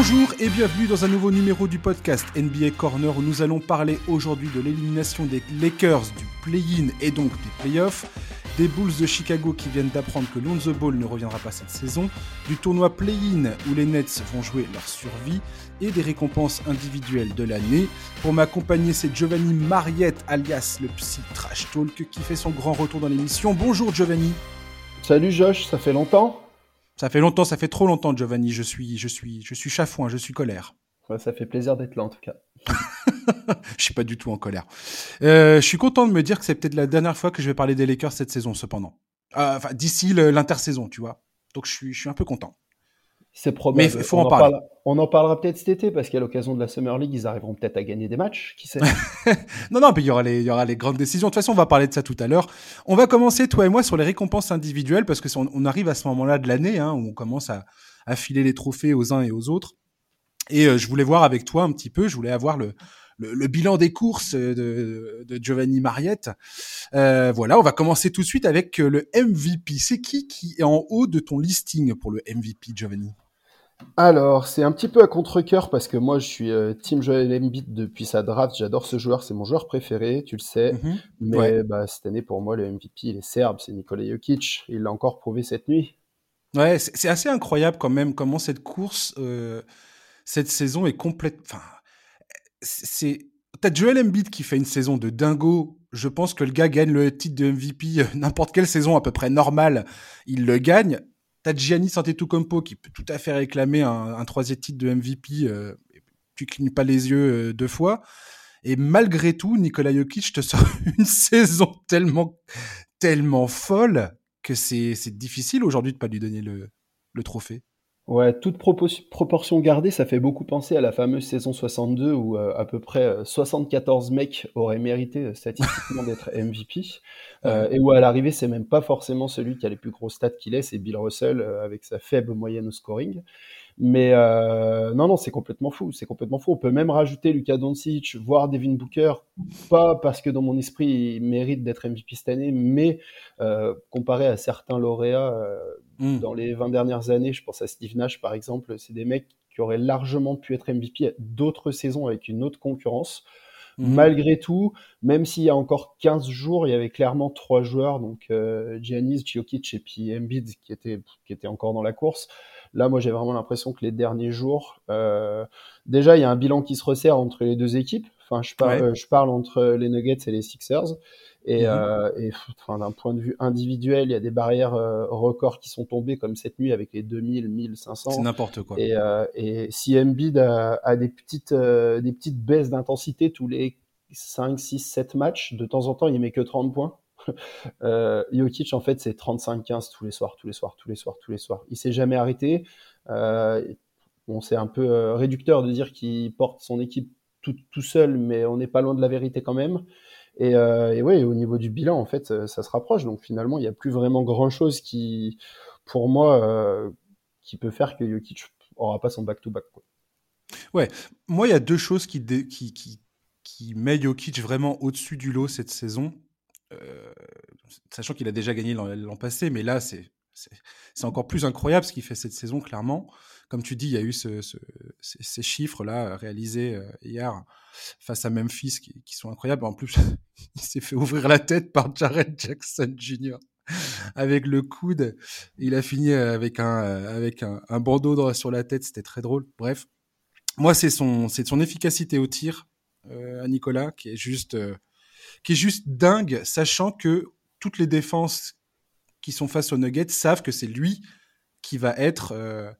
Bonjour et bienvenue dans un nouveau numéro du podcast NBA Corner où nous allons parler aujourd'hui de l'élimination des Lakers du play-in et donc des playoffs, des Bulls de Chicago qui viennent d'apprendre que Lonzo Ball ne reviendra pas cette saison, du tournoi play-in où les Nets vont jouer leur survie et des récompenses individuelles de l'année. Pour m'accompagner, c'est Giovanni Mariette alias le Psy Trash Talk qui fait son grand retour dans l'émission. Bonjour Giovanni. Salut Josh, ça fait longtemps ça fait longtemps, ça fait trop longtemps, Giovanni. Je suis, je suis, je suis chafouin, je suis colère. ça fait plaisir d'être là en tout cas. je suis pas du tout en colère. Euh, je suis content de me dire que c'est peut-être la dernière fois que je vais parler des Lakers cette saison, cependant. Euh, enfin, d'ici l'intersaison, tu vois. Donc je suis, je suis un peu content. C'est probable. Mais il faut en, parler. on en parlera peut-être cet été parce qu'à l'occasion de la Summer League, ils arriveront peut-être à gagner des matchs. Qui sait Non, non, mais il y aura les, il y aura les grandes décisions. De toute façon, on va parler de ça tout à l'heure. On va commencer toi et moi sur les récompenses individuelles parce que on, arrive à ce moment-là de l'année hein, où on commence à, à filer les trophées aux uns et aux autres. Et euh, je voulais voir avec toi un petit peu. Je voulais avoir le, le, bilan des courses de, de Giovanni Mariette. Euh, voilà, on va commencer tout de suite avec le MVP. C'est qui qui est en haut de ton listing pour le MVP, Giovanni? Alors, c'est un petit peu à contre-cœur parce que moi, je suis euh, Team Joel Embiid depuis sa draft. J'adore ce joueur, c'est mon joueur préféré, tu le sais. Mhm. Mais bah, cette année, pour moi, le MVP, il est serbe, c'est Nikola Jokic. Il l'a encore prouvé cette nuit. Ouais, c'est assez incroyable quand même comment cette course, euh, cette saison est complète. Enfin, c'est. T'as Joel Embiid qui fait une saison de dingo. Je pense que le gars gagne le titre de MVP euh, n'importe quelle saison à peu près normale. Il le gagne. T'as Giannis Antetokounmpo qui peut tout à fait réclamer un, troisième titre de MVP. Euh, tu clignes pas les yeux euh, deux fois. Et malgré tout, Nikola Jokic te sort une saison tellement, tellement folle que c'est difficile aujourd'hui de pas lui donner le, le trophée. Ouais, toute proportion gardée, ça fait beaucoup penser à la fameuse saison 62 où euh, à peu près 74 mecs auraient mérité statistiquement d'être MVP. Euh, et où à l'arrivée, c'est même pas forcément celui qui a les plus gros stats qu'il est, c'est Bill Russell euh, avec sa faible moyenne au scoring. Mais euh, non, non, c'est complètement fou. C'est complètement fou. On peut même rajouter Lucas Doncic, voire Devin Booker, pas parce que dans mon esprit il mérite d'être MVP cette année, mais euh, comparé à certains lauréats euh, hmm. dans les 20 dernières années, je pense à Steve Nash par exemple, c'est des mecs qui auraient largement pu être MVP d'autres saisons avec une autre concurrence. Mhm. Malgré tout, même s'il y a encore 15 jours, il y avait clairement trois joueurs, donc euh, Giannis, Jokic et puis Embiid qui étaient, qui étaient encore dans la course. Là, moi, j'ai vraiment l'impression que les derniers jours, euh, déjà, il y a un bilan qui se resserre entre les deux équipes. Enfin, je euh, je parle entre les Nuggets et les Sixers. Et, euh, et enfin, d'un point de vue individuel, il y a des barrières euh, records qui sont tombées comme cette nuit avec les 2000, 1500. C'est n'importe quoi. Et, euh, et si Embiid a, a des petites, des petites baisses d'intensité tous les 5, 6, 7 matchs, de temps en temps, il met que 30 points. euh, Jokic, en fait, c'est 35-15 tous les soirs, tous les soirs, tous les soirs, tous les soirs. Il s'est jamais arrêté. Euh, bon, c'est un peu euh, réducteur de dire qu'il porte son équipe tout, tout seul, mais on n'est pas loin de la vérité quand même. Et, euh, ouais, au niveau du bilan, en fait, ça, se rapproche. Donc finalement, il n'y a plus vraiment grand-chose qui, pour moi, euh, qui peut faire que Jokic aura pas son back-to-back. quoi. Ouais, moi, il y a deux choses qui, qui, qui, qui met Jokic vraiment au-dessus du lot cette saison. Euh, sachant qu'il a déjà gagné l'an passé, mais là, c'est encore plus incroyable ce qu'il fait cette saison, clairement. Comme tu dis, il y a eu ce, ces chiffres-là réalisés euh, hier face à Memphis qui, qui sont incroyables. En plus, il s'est fait ouvrir la tête par Jared Jackson Jr. avec le coude. Il a fini avec un, avec un, un bandeau sur la tête. C'était très drôle. Bref, moi, c'est son, son efficacité au tir euh, à Nicolas qui est juste qui est juste dingue, sachant que toutes les défenses qui sont face aux Nuggets savent que c'est lui qui va être euh,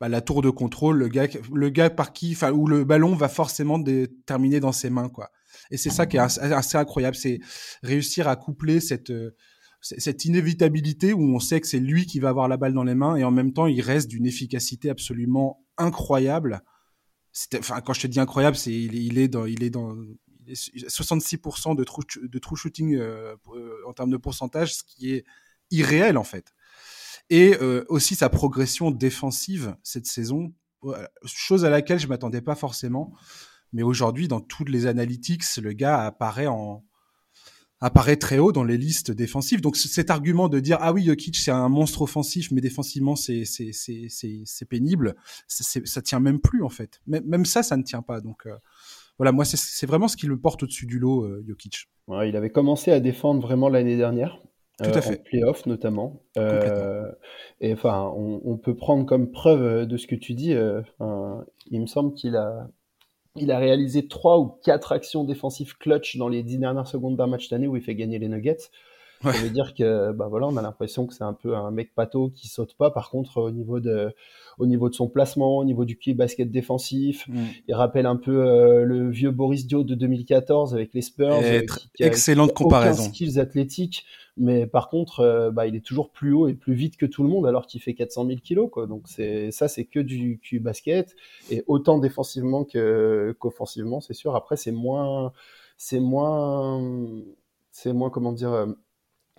bah, la tour de contrôle, le gars, le gars par qui, enfin, où le ballon va forcément terminer dans ses mains, quoi. Et c'est ça qui est assez, incroyable, c'est réussir à coupler cette euh, cette inévitabilité où on sait que c'est lui qui va avoir la balle dans les mains et en même temps il reste d'une efficacité absolument incroyable. Enfin, quand je te dis incroyable, c'est il, il, est dans il est dans 66% de true, de true shooting euh, euh, en termes de pourcentage, ce qui est irréel en fait. Et euh, aussi sa progression défensive cette saison, chose à laquelle je m'attendais pas forcément. Mais aujourd'hui, dans toutes les analytics, le gars apparaît en, apparaît très haut dans les listes défensives. Donc cet argument de dire ah oui Jokic c'est un monstre offensif mais défensivement c'est c'est c'est c'est pénible, ça tient même plus en fait. Même ça ça ne tient pas. Donc euh, voilà moi c'est vraiment ce qui le porte au-dessus du lot euh, Jokic. Ouais, il avait commencé à défendre vraiment l'année dernière. Tout à euh, fait. En playoff notamment. et enfin, on, on, peut prendre comme preuve de ce que tu dis. il me semble qu'il a il a réalisé trois ou quatre actions défensives clutch dans les dix dernières secondes d'un match d'année où il fait gagner les Nuggets. Ça veut dire que, bah voilà, on a l'impression que c'est un peu un mec pato qui saute pas. Par contre, au niveau de, au niveau de son placement, au niveau du kill basket défensif, mm. il rappelle un peu euh, le vieux Boris Dio de 2014 avec les Spurs. Euh, excellente comparaison. Aucun skills athlétiques, mais par contre, euh, bah, il est toujours plus haut et plus vite que tout le monde alors qu'il fait 400 000 kilos. Quoi. Donc c'est ça, c'est que du Q basket et autant défensivement que qu'offensivement, c'est sûr. Après, c'est moins, c'est moins, c'est moins comment dire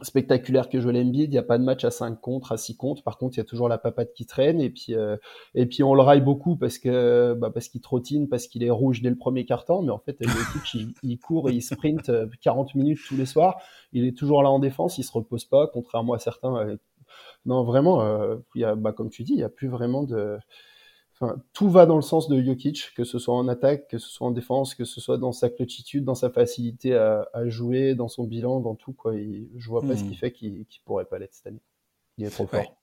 spectaculaire que Joel Embiid. Il n'y a pas de match à 5 contre, à 6 contre. Par contre, il y a toujours la papade qui traîne. Et puis, euh, et puis on le raille beaucoup parce que bah, parce qu'il trottine, parce qu'il est rouge dès le premier quart-temps. Mais en fait, il, il, court et il sprint 40 euh, minutes tous les soirs. Il est toujours là en défense. Il se repose pas, contrairement à certains. Euh, non, vraiment, il y a, bah, comme tu dis, il n'y a plus vraiment de tout va dans le sens de Jokic, que ce soit en attaque, que ce soit en défense, que ce soit dans sa clutchitude, dans sa facilité à, jouer, dans son bilan, dans tout. Quoi. ne je vois pas ce qui hmm. fait qu'il ne pourrait pas l'être cette année. Il est trop fort.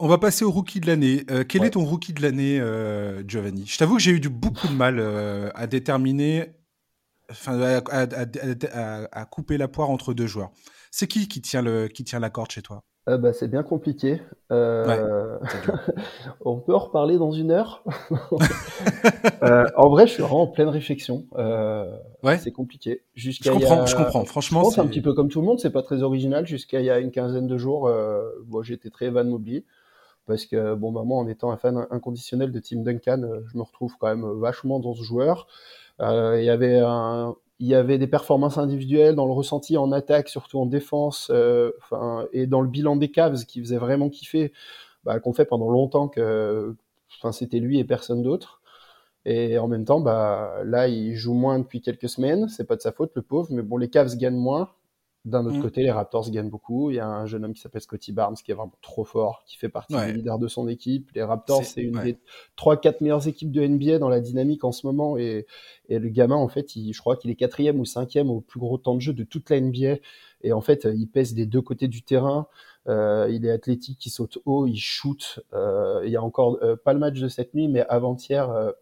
On va passer au rookie de l'année. Euh, quel est ton rookie de l'année, euh, Giovanni? Je t'avoue que j'ai eu du, beaucoup de mal euh, à déterminer, enfin, à, couper la poire entre deux joueurs. C'est qui qui tient, le, qui tient la corde chez toi? Euh, bah, c'est bien compliqué. Euh, on peut en reparler dans une heure. Euh, en vrai, je suis vraiment en pleine réflexion. ouais. C'est compliqué. je comprends, je comprends. Franchement, c'est un petit peu comme tout le monde. C'est pas très original. Jusqu'à il y a une quinzaine de jours, bon, j'étais très Van Mobley parce que bon, bah, moi, en étant un fan inconditionnel de Tim Duncan, je me retrouve quand même vachement dans ce joueur. Il y avait un, il y avait des performances individuelles dans le ressenti en attaque, surtout en défense, euh, et dans le bilan des Cavs qui faisait vraiment kiffer, bah, qu'on fait pendant longtemps que c'était lui et personne d'autre. Et en même temps, bah, là, il joue moins depuis quelques semaines. C'est pas de sa faute, le pauvre. Mais bon, les Cavs gagnent moins. D'un autre mm. côté, les Raptors gagnent beaucoup. Il y a un jeune homme qui s'appelle Scotty Barnes qui est vraiment trop fort, qui fait partie des leaders de son équipe. Les Raptors, c'est une des 3-4 meilleures équipes de NBA dans la dynamique en ce moment. Et, et le gamin, en fait, il, je crois qu'il est quatrième ou cinquième au plus gros temps de jeu de toute la NBA. Et en fait, il pèse des deux côtés du terrain. Euh, il est athlétique, il saute haut, il shoot. Euh, il y a encore euh, pas le match de cette nuit, mais avant-hier euh,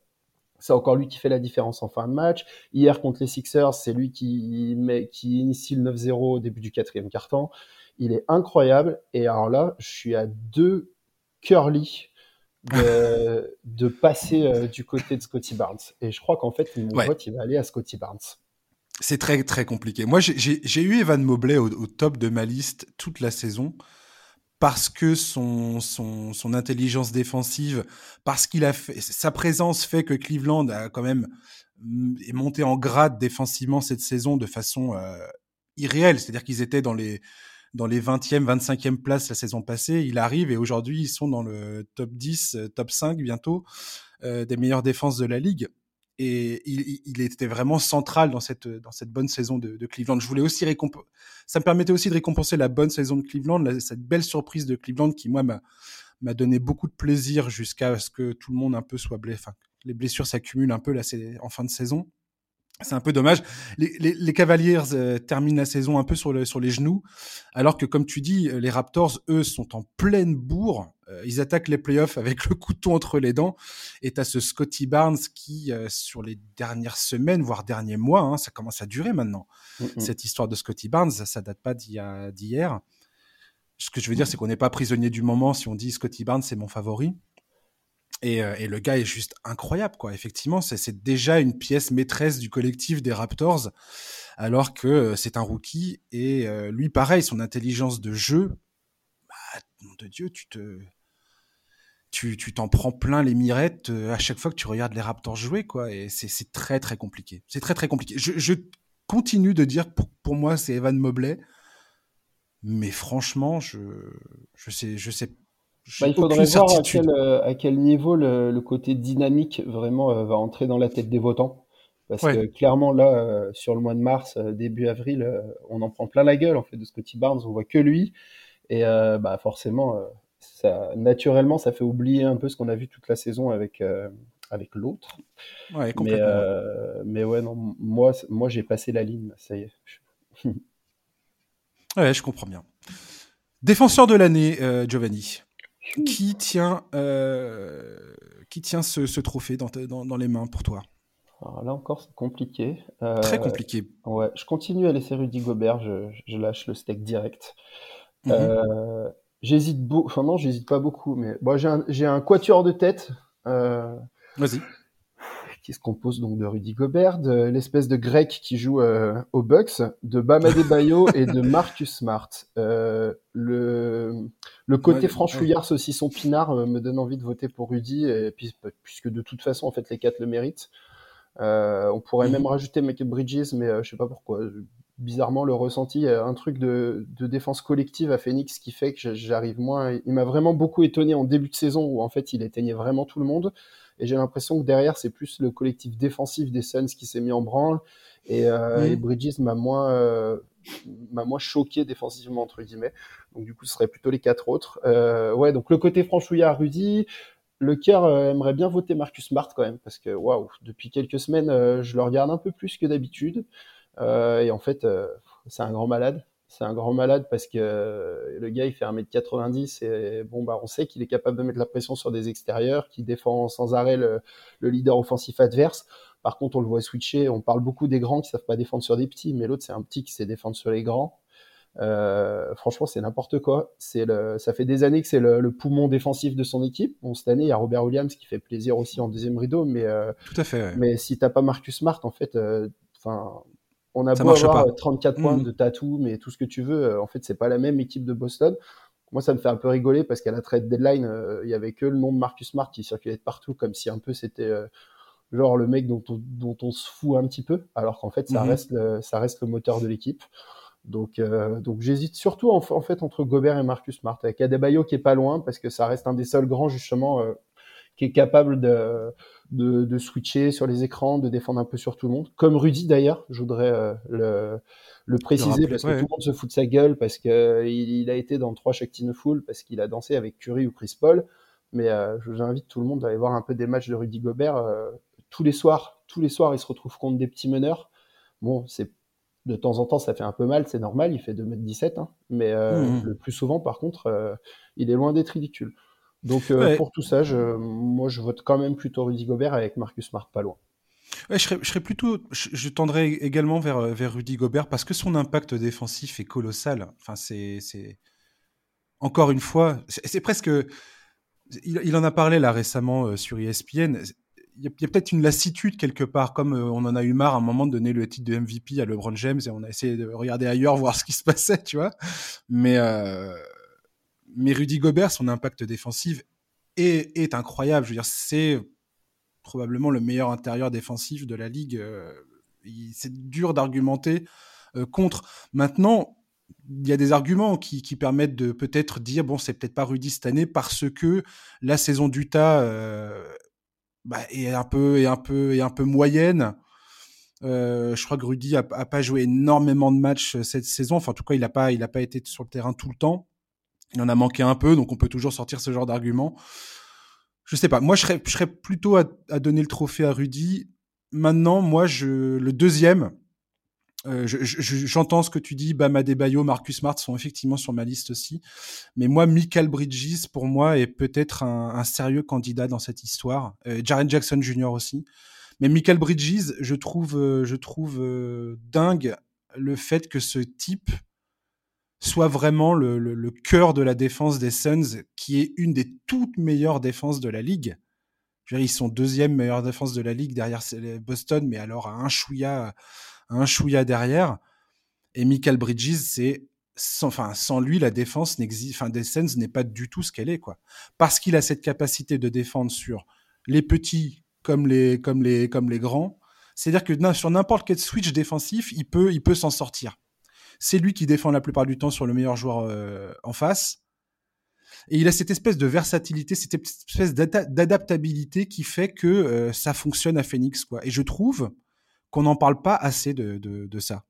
c'est encore lui qui fait la différence en fin de match. Hier contre les Sixers, c'est lui qui, met, qui initie le 9-0 au début du quatrième quart-temps. Il est incroyable. Et alors là, je suis à deux curly de, de passer euh, du côté de Scotty Barnes. Et je crois qu'en fait, mon vote, il va aller à Scotty Barnes. C'est très très compliqué. Moi, j'ai eu Evan Mobley au, top de ma liste toute la saison parce que son, son, son intelligence défensive, parce qu'il a fait, sa présence fait que Cleveland a quand même mm, monté en grade défensivement cette saison de façon euh, irréelle. C'est-à-dire qu'ils étaient dans les dans les 20e, 25e places la saison passée. Il arrive et aujourd'hui ils sont dans le top 10, euh, top 5 bientôt euh, des meilleures défenses de la ligue et il, il, était vraiment central dans cette dans cette bonne saison de, de Cleveland. Je voulais aussi récompenser, ça me permettait aussi de récompenser la bonne saison de Cleveland, cette belle surprise de Cleveland qui moi m'a donné beaucoup de plaisir jusqu'à ce que tout le monde un peu soit blessé. Enfin, les blessures s'accumulent un peu là, en fin de saison. C'est un peu dommage. Les, les, les Cavaliers euh, terminent la saison un peu sur, le, sur les genoux, alors que comme tu dis, les Raptors, eux, sont en pleine bourre. Euh, ils attaquent les playoffs avec le couteau entre les dents. Et tu ce Scotty Barnes qui, euh, sur les dernières semaines, voire derniers mois, hein, ça commence à durer maintenant. Cette histoire de Scotty Barnes, ça, date pas d'hier. Ce que je veux dire, c'est qu'on n'est pas prisonnier du moment si on dit Scotty Barnes, c'est mon favori. Et, euh, et, le gars est juste incroyable, quoi. Effectivement, c'est déjà une pièce maîtresse du collectif des Raptors, alors que c'est un rookie. Et lui, pareil, son intelligence de jeu, bah, nom de Dieu, tu te, tu, tu t'en prends plein les mirettes à chaque fois que tu regardes les Raptors jouer, quoi. Et c'est très très compliqué. C'est très très compliqué. Je, je, continue de dire pour, pour moi c'est Evan Mobley, mais franchement, je je sais je sais bah, il faudrait voir à quel, euh, à quel, niveau le, le, côté dynamique vraiment euh, va entrer dans la tête des votants. Parce que clairement, là, sur le mois de mars, début avril, on en prend plein la gueule, en fait, de Scotty Barnes. On voit que lui. Et bah, forcément, ça, naturellement, ça fait oublier un peu ce qu'on a vu toute la saison avec, avec l'autre. Ouais, mais, mais ouais, non, moi, moi j'ai passé la ligne, ça y est. ouais, je comprends bien. Défenseur de l'année, Giovanni. Qui tient, qui tient ce, trophée dans, dans, les mains pour toi? Alors là encore, c'est compliqué. Très compliqué. Ouais, je continue à laisser Rudy Gobert, je, je lâche le steak direct. Mhm. Euh, j'hésite beaucoup, enfin non, j'hésite pas beaucoup, mais bon, j'ai un, j'ai un quatuor de tête. Euh, Vas-y. Qui se compose donc de Rudy Gobert, de l'espèce de grec qui joue euh, aux Bucks, de Bam Adebayo et de Marcus Smart. Euh, le, le côté franchouillard, son pinard, me donne envie de voter pour Rudy, et puis, puisque de toute façon, en fait, les quatre le méritent. on pourrait mhm. même rajouter Michael Bridges, mais je sais pas pourquoi bizarrement le ressenti, un truc de, défense collective à Phoenix qui fait que j'arrive moins. Il m'a vraiment beaucoup étonné en début de saison où en fait il éteignait vraiment tout le monde. Et j'ai l'impression que derrière c'est plus le collectif défensif des Suns qui s'est mis en branle. Et, euh, Bridges m'a moins, euh, m'a moins choqué défensivement entre guillemets. Donc du coup ce serait plutôt les quatre autres. Euh, ouais donc le côté franchouillard Rudy. Le cœur aimerait bien voter Marcus Smart quand même parce que waouh depuis quelques semaines je le regarde un peu plus que d'habitude. Euh, et en fait, euh, c'est un grand malade. C'est un grand malade parce que euh, le gars, il fait 1m90 et bon, bah, on sait qu'il est capable de mettre la pression sur des extérieurs, qui défend sans arrêt le, leader offensif adverse. Par contre, on le voit switcher. On parle beaucoup des grands qui savent pas défendre sur des petits, mais l'autre, c'est un petit qui sait défendre sur les grands. Euh, franchement, c'est n'importe quoi. C'est le, ça fait des années que c'est le, poumon défensif de son équipe. Bon, cette année, il y a Robert Williams qui fait plaisir aussi en deuxième rideau, mais tout à fait. Mais si t'as pas Marcus Smart, en fait, enfin, on a beau avoir 34 points mm. de tatou, mais tout ce que tu veux, euh, en fait, c'est pas la même équipe de Boston. Moi, ça me fait un peu rigoler parce qu'à la trade deadline, euh, il y avait que le nom de Marcus Smart qui circulait de partout, comme si un peu c'était euh, genre le mec dont on, se fout un petit peu, alors qu'en fait, ça mm-hmm. reste le, ça reste le moteur de l'équipe. Donc, donc j'hésite surtout en, fait entre Gobert et Marcus Smart, avec Adebayo qui est pas loin parce que ça reste un des seuls grands justement qui est capable de, de, switcher sur les écrans, de défendre un peu sur tout le monde. Comme Rudy d'ailleurs, je voudrais euh, le, le, préciser parce que tout le monde se fout de sa gueule parce qu'il il a été dans trois Shakti Full parce qu'il a dansé avec Curry ou Chris Paul. Mais euh, j'invite tout le monde à aller voir un peu des matchs de Rudy Gobert euh, tous les soirs. Tous les soirs, il se retrouve contre des petits meneurs. Bon, c'est de temps en temps, ça fait un peu mal, c'est normal, il fait 2m17, hein, mais mmh, mmh. le plus souvent, par contre, il est loin d'être ridicule. Donc euh, pour tout ça, je, moi je vote quand même plutôt Rudy Gobert avec Marcus Smart pas loin. je, serais, je serais plutôt, je, tendrais également vers, vers Rudy Gobert parce que son impact défensif est colossal. Enfin, c'est, c'est... encore une fois, c'est, presque, il, en a parlé là récemment euh, sur ESPN. Il y a, peut-être une lassitude quelque part, comme euh, on en a eu marre à un moment de donner le titre de MVP à LeBron James et on a essayé de regarder ailleurs voir ce qui se passait, tu vois. Mais mais Rudy Gobert, son impact défensif est, incroyable. Je veux dire, c'est probablement le meilleur intérieur défensif de la ligue. Euh, c'est dur d'argumenter euh, contre. Maintenant, il y a des arguments qui, permettent de peut-être dire bon, c'est peut-être pas Rudy cette année parce que la saison d'Utah euh, bah, est un peu est un peu est un peu moyenne. je crois que Rudy a, pas joué énormément de matchs cette saison. Enfin, en tout cas, il n'a pas été sur le terrain tout le temps. Il en a manqué un peu, donc on peut toujours sortir ce genre d'argument. Je sais pas. Moi, je serais, je serais plutôt à, donner le trophée à Rudy. Maintenant, moi, je, le deuxième, euh, j'entends ce que tu dis. Bama Debayo, Marcus Smart sont effectivement sur ma liste aussi. Mais moi, Michael Bridges, pour moi, est peut-être un, sérieux candidat dans cette histoire. Euh, Jackson Jr. aussi. Mais Michael Bridges, je trouve, euh, je trouve euh, dingue le fait que ce type soit vraiment le, cœur de la défense des Suns, qui est une des toutes meilleures défenses de la ligue. Je veux dire, ils sont deuxième meilleure défense de la ligue derrière Boston, mais alors à un chouïa, un derrière. Et Michael Bridges, c'est sans, enfin, sans lui, la défense n'existe, enfin, des Suns n'est pas du tout ce qu'elle est, quoi. Parce qu'il a cette capacité de défendre sur les petits comme les, comme les, comme les grands. C'est-à-dire que sur n'importe quel switch défensif, il peut, il peut s'en sortir. C'est lui qui défend la plupart du temps sur le meilleur joueur euh, en face. Et il a cette espèce de versatilité, cette espèce d'adaptabilité qui fait que euh, ça fonctionne à Phoenix. Quoi. Et je trouve qu'on n'en parle pas assez de, ça,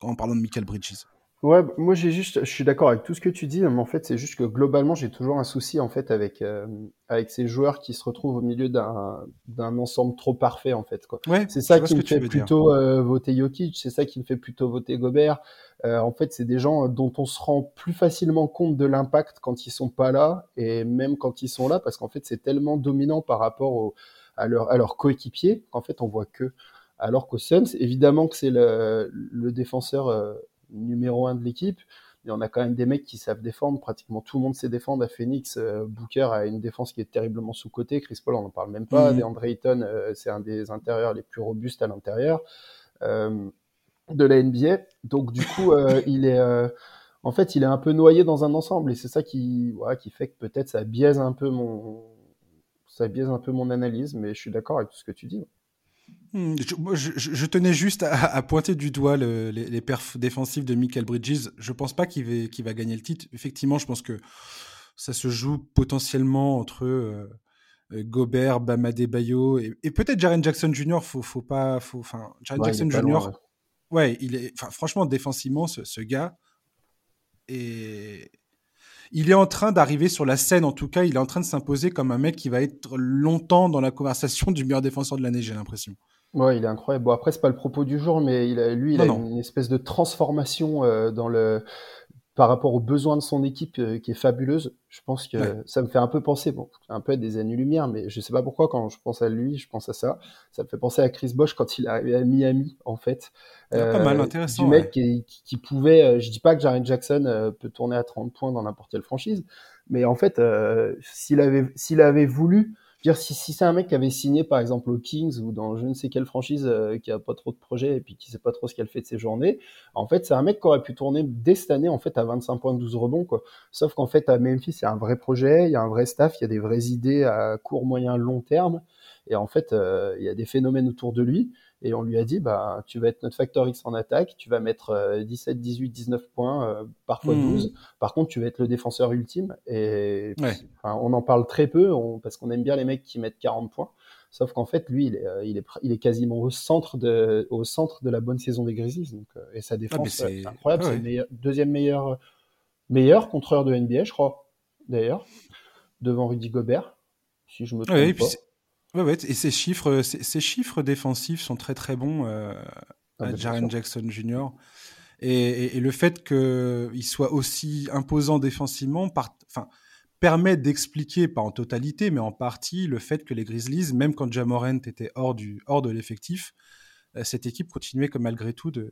en parlant de Michael Bridges. Ouais, moi j'ai juste, je suis d'accord avec tout ce que tu dis, mais en fait c'est juste que globalement j'ai toujours un souci en fait avec euh, avec ces joueurs qui se retrouvent au milieu d'un d'un ensemble trop parfait en fait quoi. Ouais, c'est ça qui me fait plutôt euh, voter Jokic, c'est ça qui me fait plutôt voter Gobert. Euh, en fait c'est des gens dont on se rend plus facilement compte de l'impact quand ils sont pas là et même quand ils sont là parce qu'en fait c'est tellement dominant par rapport au, à leur à leurs coéquipiers qu'en fait on voit que. Alors qu'au Suns, évidemment que c'est le, le défenseur euh, numéro un de l'équipe. Et on a quand même des mecs qui savent défendre. Pratiquement tout le monde sait défendre. À Phoenix, euh, Booker a une défense qui est terriblement sous-cotée. Chris Paul, on n'en parle même pas. Mhm. DeAndre Ayton, euh, c'est un des intérieurs les plus robustes à l'intérieur euh, de la NBA. Donc du coup, il est, en fait, il est un peu noyé dans un ensemble. Et c'est ça qui, voilà, qui fait que peut-être ça biaise un peu mon, ça biaise un peu mon analyse. Mais je suis d'accord avec tout ce que tu dis. Hmm, Je, tenais juste à, à pointer du doigt le- les, les perfs défensifs de Michael Bridges. Je pense pas qu'il va, gagner le titre. Effectivement, je pense que ça se joue potentiellement entre euh, Gobert, Bam Adebayo et, et peut-être Jaren Jackson Jr. Faut, faut pas, faut, enfin, Jaren Ouais, Jackson Jr. loin, ouais. Ouais, il est, franchement, défensivement, ce, ce gars est, il est en train d'arriver sur la scène. En tout cas, il est en train de s'imposer comme un mec qui va être longtemps dans la conversation du meilleur défenseur de l'année. J'ai l'impression. Ouais, il est incroyable. Bon, après, c'est pas le propos du jour, mais il a, lui, il Non, a non. une espèce de transformation euh, dans le par rapport aux besoins de son équipe euh, qui est fabuleuse. Je pense que Ouais. ça me fait un peu penser, bon, un peu à des années-lumière, mais je sais pas pourquoi quand je pense à lui, je pense à ça. Ça me fait penser à Chris Bosh quand il est arrivé à Miami, en fait. Ah, pas mal, Euh, intéressant, Du mec ouais. qui, qui, qui pouvait, euh, je dis pas que Jaren Jackson euh, peut tourner à 30 points dans n'importe quelle franchise, mais en fait, euh, s'il avait, s'il avait voulu, dire, si, si c'est un mec qui avait signé par exemple aux Kings ou dans je ne sais quelle franchise euh, qui a pas trop de projets et puis qui sait pas trop ce qu'elle fait de ses journées, en fait, c'est un mec qui aurait pu tourner dès cette année en fait à 25 points, 12 rebonds quoi. Sauf qu'en fait à Memphis, a un vrai projet, il y a un vrai staff, il y a des vraies idées à court, moyen, long terme et en fait, euh, il y a des phénomènes autour de lui et on lui a dit bah tu vas être notre facteur X en attaque, tu vas mettre euh, 17, 18, 19 points, euh, parfois Mhm. 12. Par contre, tu vas être le défenseur ultime et Ouais. Enfin, on en parle très peu on- parce qu'on aime bien les mecs qui mettent 40 points. Sauf qu'en fait, lui, il est, euh, il est, il est quasiment au centre de, au centre de la bonne saison des Grizzlies. Donc, euh, et sa Ah, défense, c'est incroyable. ah C'est le meilleur- deuxième meilleur, meilleur contreur de NBA, je crois, d'ailleurs, devant Rudy Gobert, si je me trompe Ouais, et puis pas. C'est- ouais, ouais, et ces chiffres, ces, ces chiffres défensifs sont très très bons euh, Ah, à bah, Jaren. Jackson Jr. Et, et- et le fait qu'il soit aussi imposant défensivement par, enfin, permet d'expliquer, pas en totalité, mais en partie, le fait que les Grizzlies, même quand Jamorant était hors, du, hors de l'effectif, euh, cette équipe continuait comme malgré tout de,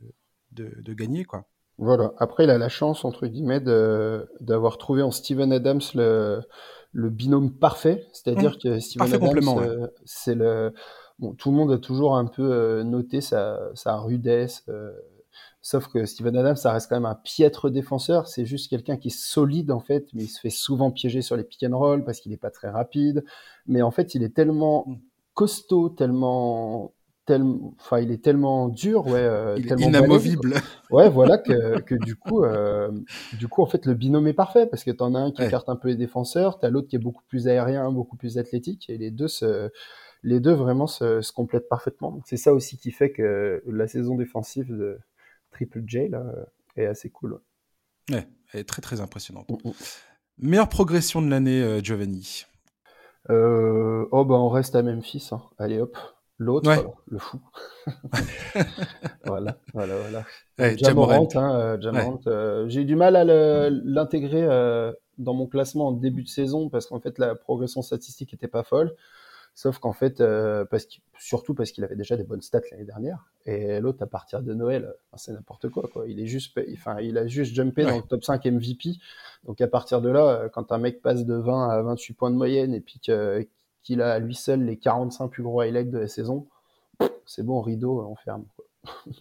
de, de gagner. Quoi. Voilà. Après, il a la chance, entre guillemets, d'avoir trouvé en Steven Adams le, le binôme parfait. C'est-à-dire Mmh. que Steven Parfait Adams, ouais. c'est le, bon, tout le monde a toujours un peu euh, noté sa, sa rudesse, euh, sauf que Steven Adams, ça reste quand même un piètre défenseur. C'est juste quelqu'un qui est solide, en fait, mais il se fait souvent piéger sur les pick and roll parce qu'il n'est pas très rapide. Mais en fait, il est tellement Mmh. costaud, tellement, tellement, enfin, il est tellement dur, ouais, euh, Il est tellement balèze, inamovible. Ouais, voilà que, que du coup, euh, du coup, en fait, le binôme est parfait parce que t'en as un qui Ouais. écarte un peu les défenseurs, t'as l'autre qui est beaucoup plus aérien, beaucoup plus athlétique, et les deux se, les deux vraiment se, se complètent parfaitement. Donc c'est ça aussi qui fait que la saison défensive de Triple J là est assez cool. Ouais, elle est très très impressionnante. Mm, mm. Meilleure progression de l'année, euh, Giovanni? Euh, oh bah on reste à Memphis. hein. Allez hop, l'autre, Ouais. le fou. voilà, voilà, voilà. Ouais, Jamorant, hein, euh, Jamorant, euh, j'ai eu du mal à l'intégrer euh, dans mon classement en début de saison parce qu'en fait la progression statistique était pas folle. Sauf qu'en fait, euh, parce qu'il- surtout parce qu'il avait déjà des bonnes stats l'année dernière. Et l'autre, à partir de Noël, enfin, c'est n'importe quoi, quoi. Il est juste, enfin, il a juste jumpé Ouais. dans le top 5 MVP. Donc à partir de là, quand un mec passe de 20 à 28 points de moyenne et puis que- qu'il a à lui seul les 45 plus gros highlights de la saison, c'est bon, rideau, on ferme.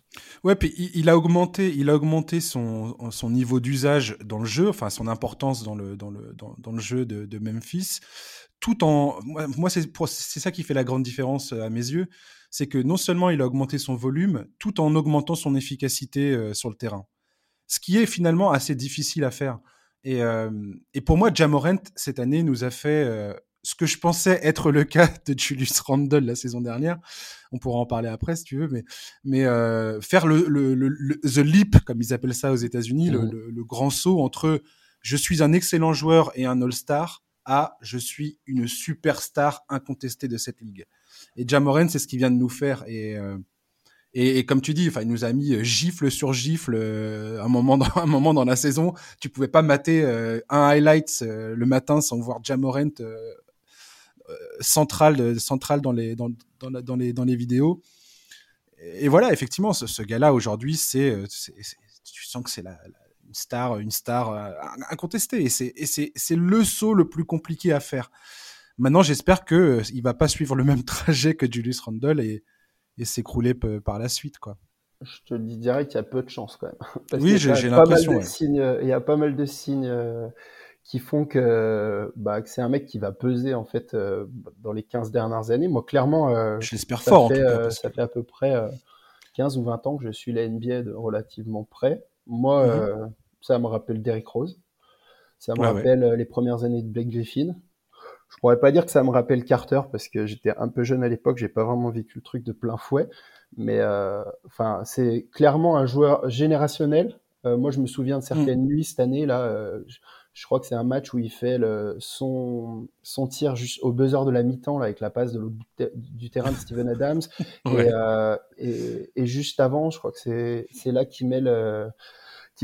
Ouais, puis il, a augmenté, il a augmenté son, son niveau d'usage dans le jeu, enfin son importance dans le, dans le, dans, le jeu de, Memphis, tout en. Moi, c'est ça qui fait la grande différence euh, à mes yeux, c'est que non seulement il a augmenté son volume, tout en augmentant son efficacité euh, sur le terrain. Ce qui est finalement assez difficile à faire. Et, euh, et pour moi, Jamorant, cette année, nous a fait euh, ce que je pensais être le cas de Julius Randle la saison dernière. On pourra en parler après si tu veux, mais mais euh, faire le, le, le, the leap comme ils appellent ça aux États-Unis, le, mmh. le, grand saut entre je suis un excellent joueur et un all-star à je suis une superstar incontestée de cette ligue. Et Jamoran, c'est ce qu'il vient de nous faire et euh, et, et, comme tu dis, enfin, il nous a mis euh, gifle sur gifle euh, un moment dans un moment dans la saison. Tu pouvais pas mater euh, un highlight le matin sans voir Jamorant central central dans les dans, dans, dans, les dans les vidéos. Et voilà, effectivement, ce, ce gars-là aujourd'hui, c'est tu sens que c'est la, une star une star incontestée et c'est le saut le plus compliqué à faire. Maintenant, j'espère que il va pas suivre le même trajet que Julius Randle et et s'écrouler par la suite, quoi. Je te dis direct qu'il y a peu de chance quand même. oui, j'ai l'impression. Il y a pas mal de signes euh, qui font que, bah, que c'est un mec qui va peser en fait euh, dans les 15 dernières années. Moi, clairement, euh, je l'espère fort. Fait, en tout cas, ça fait à peu près 15 ou 20 ans que je suis la NBA de relativement près. Moi, mhm. ça me rappelle Derrick Rose. Ça me rappelle les premières années de Blake Griffin. Je pourrais pas dire que ça me rappelle Carter parce que j'étais un peu jeune à l'époque, j'ai pas vraiment vécu le truc de plein fouet, mais euh, enfin c'est clairement un joueur générationnel. Euh, moi, je me souviens de certaines mm. nuits cette année là. Euh, je, crois que c'est un match où il fait le, son son tir juste au buzzer de la mi-temps là avec la passe de l'autre du terrain de Steven Adams et, et, juste avant, je crois que c'est c'est là qu'il met le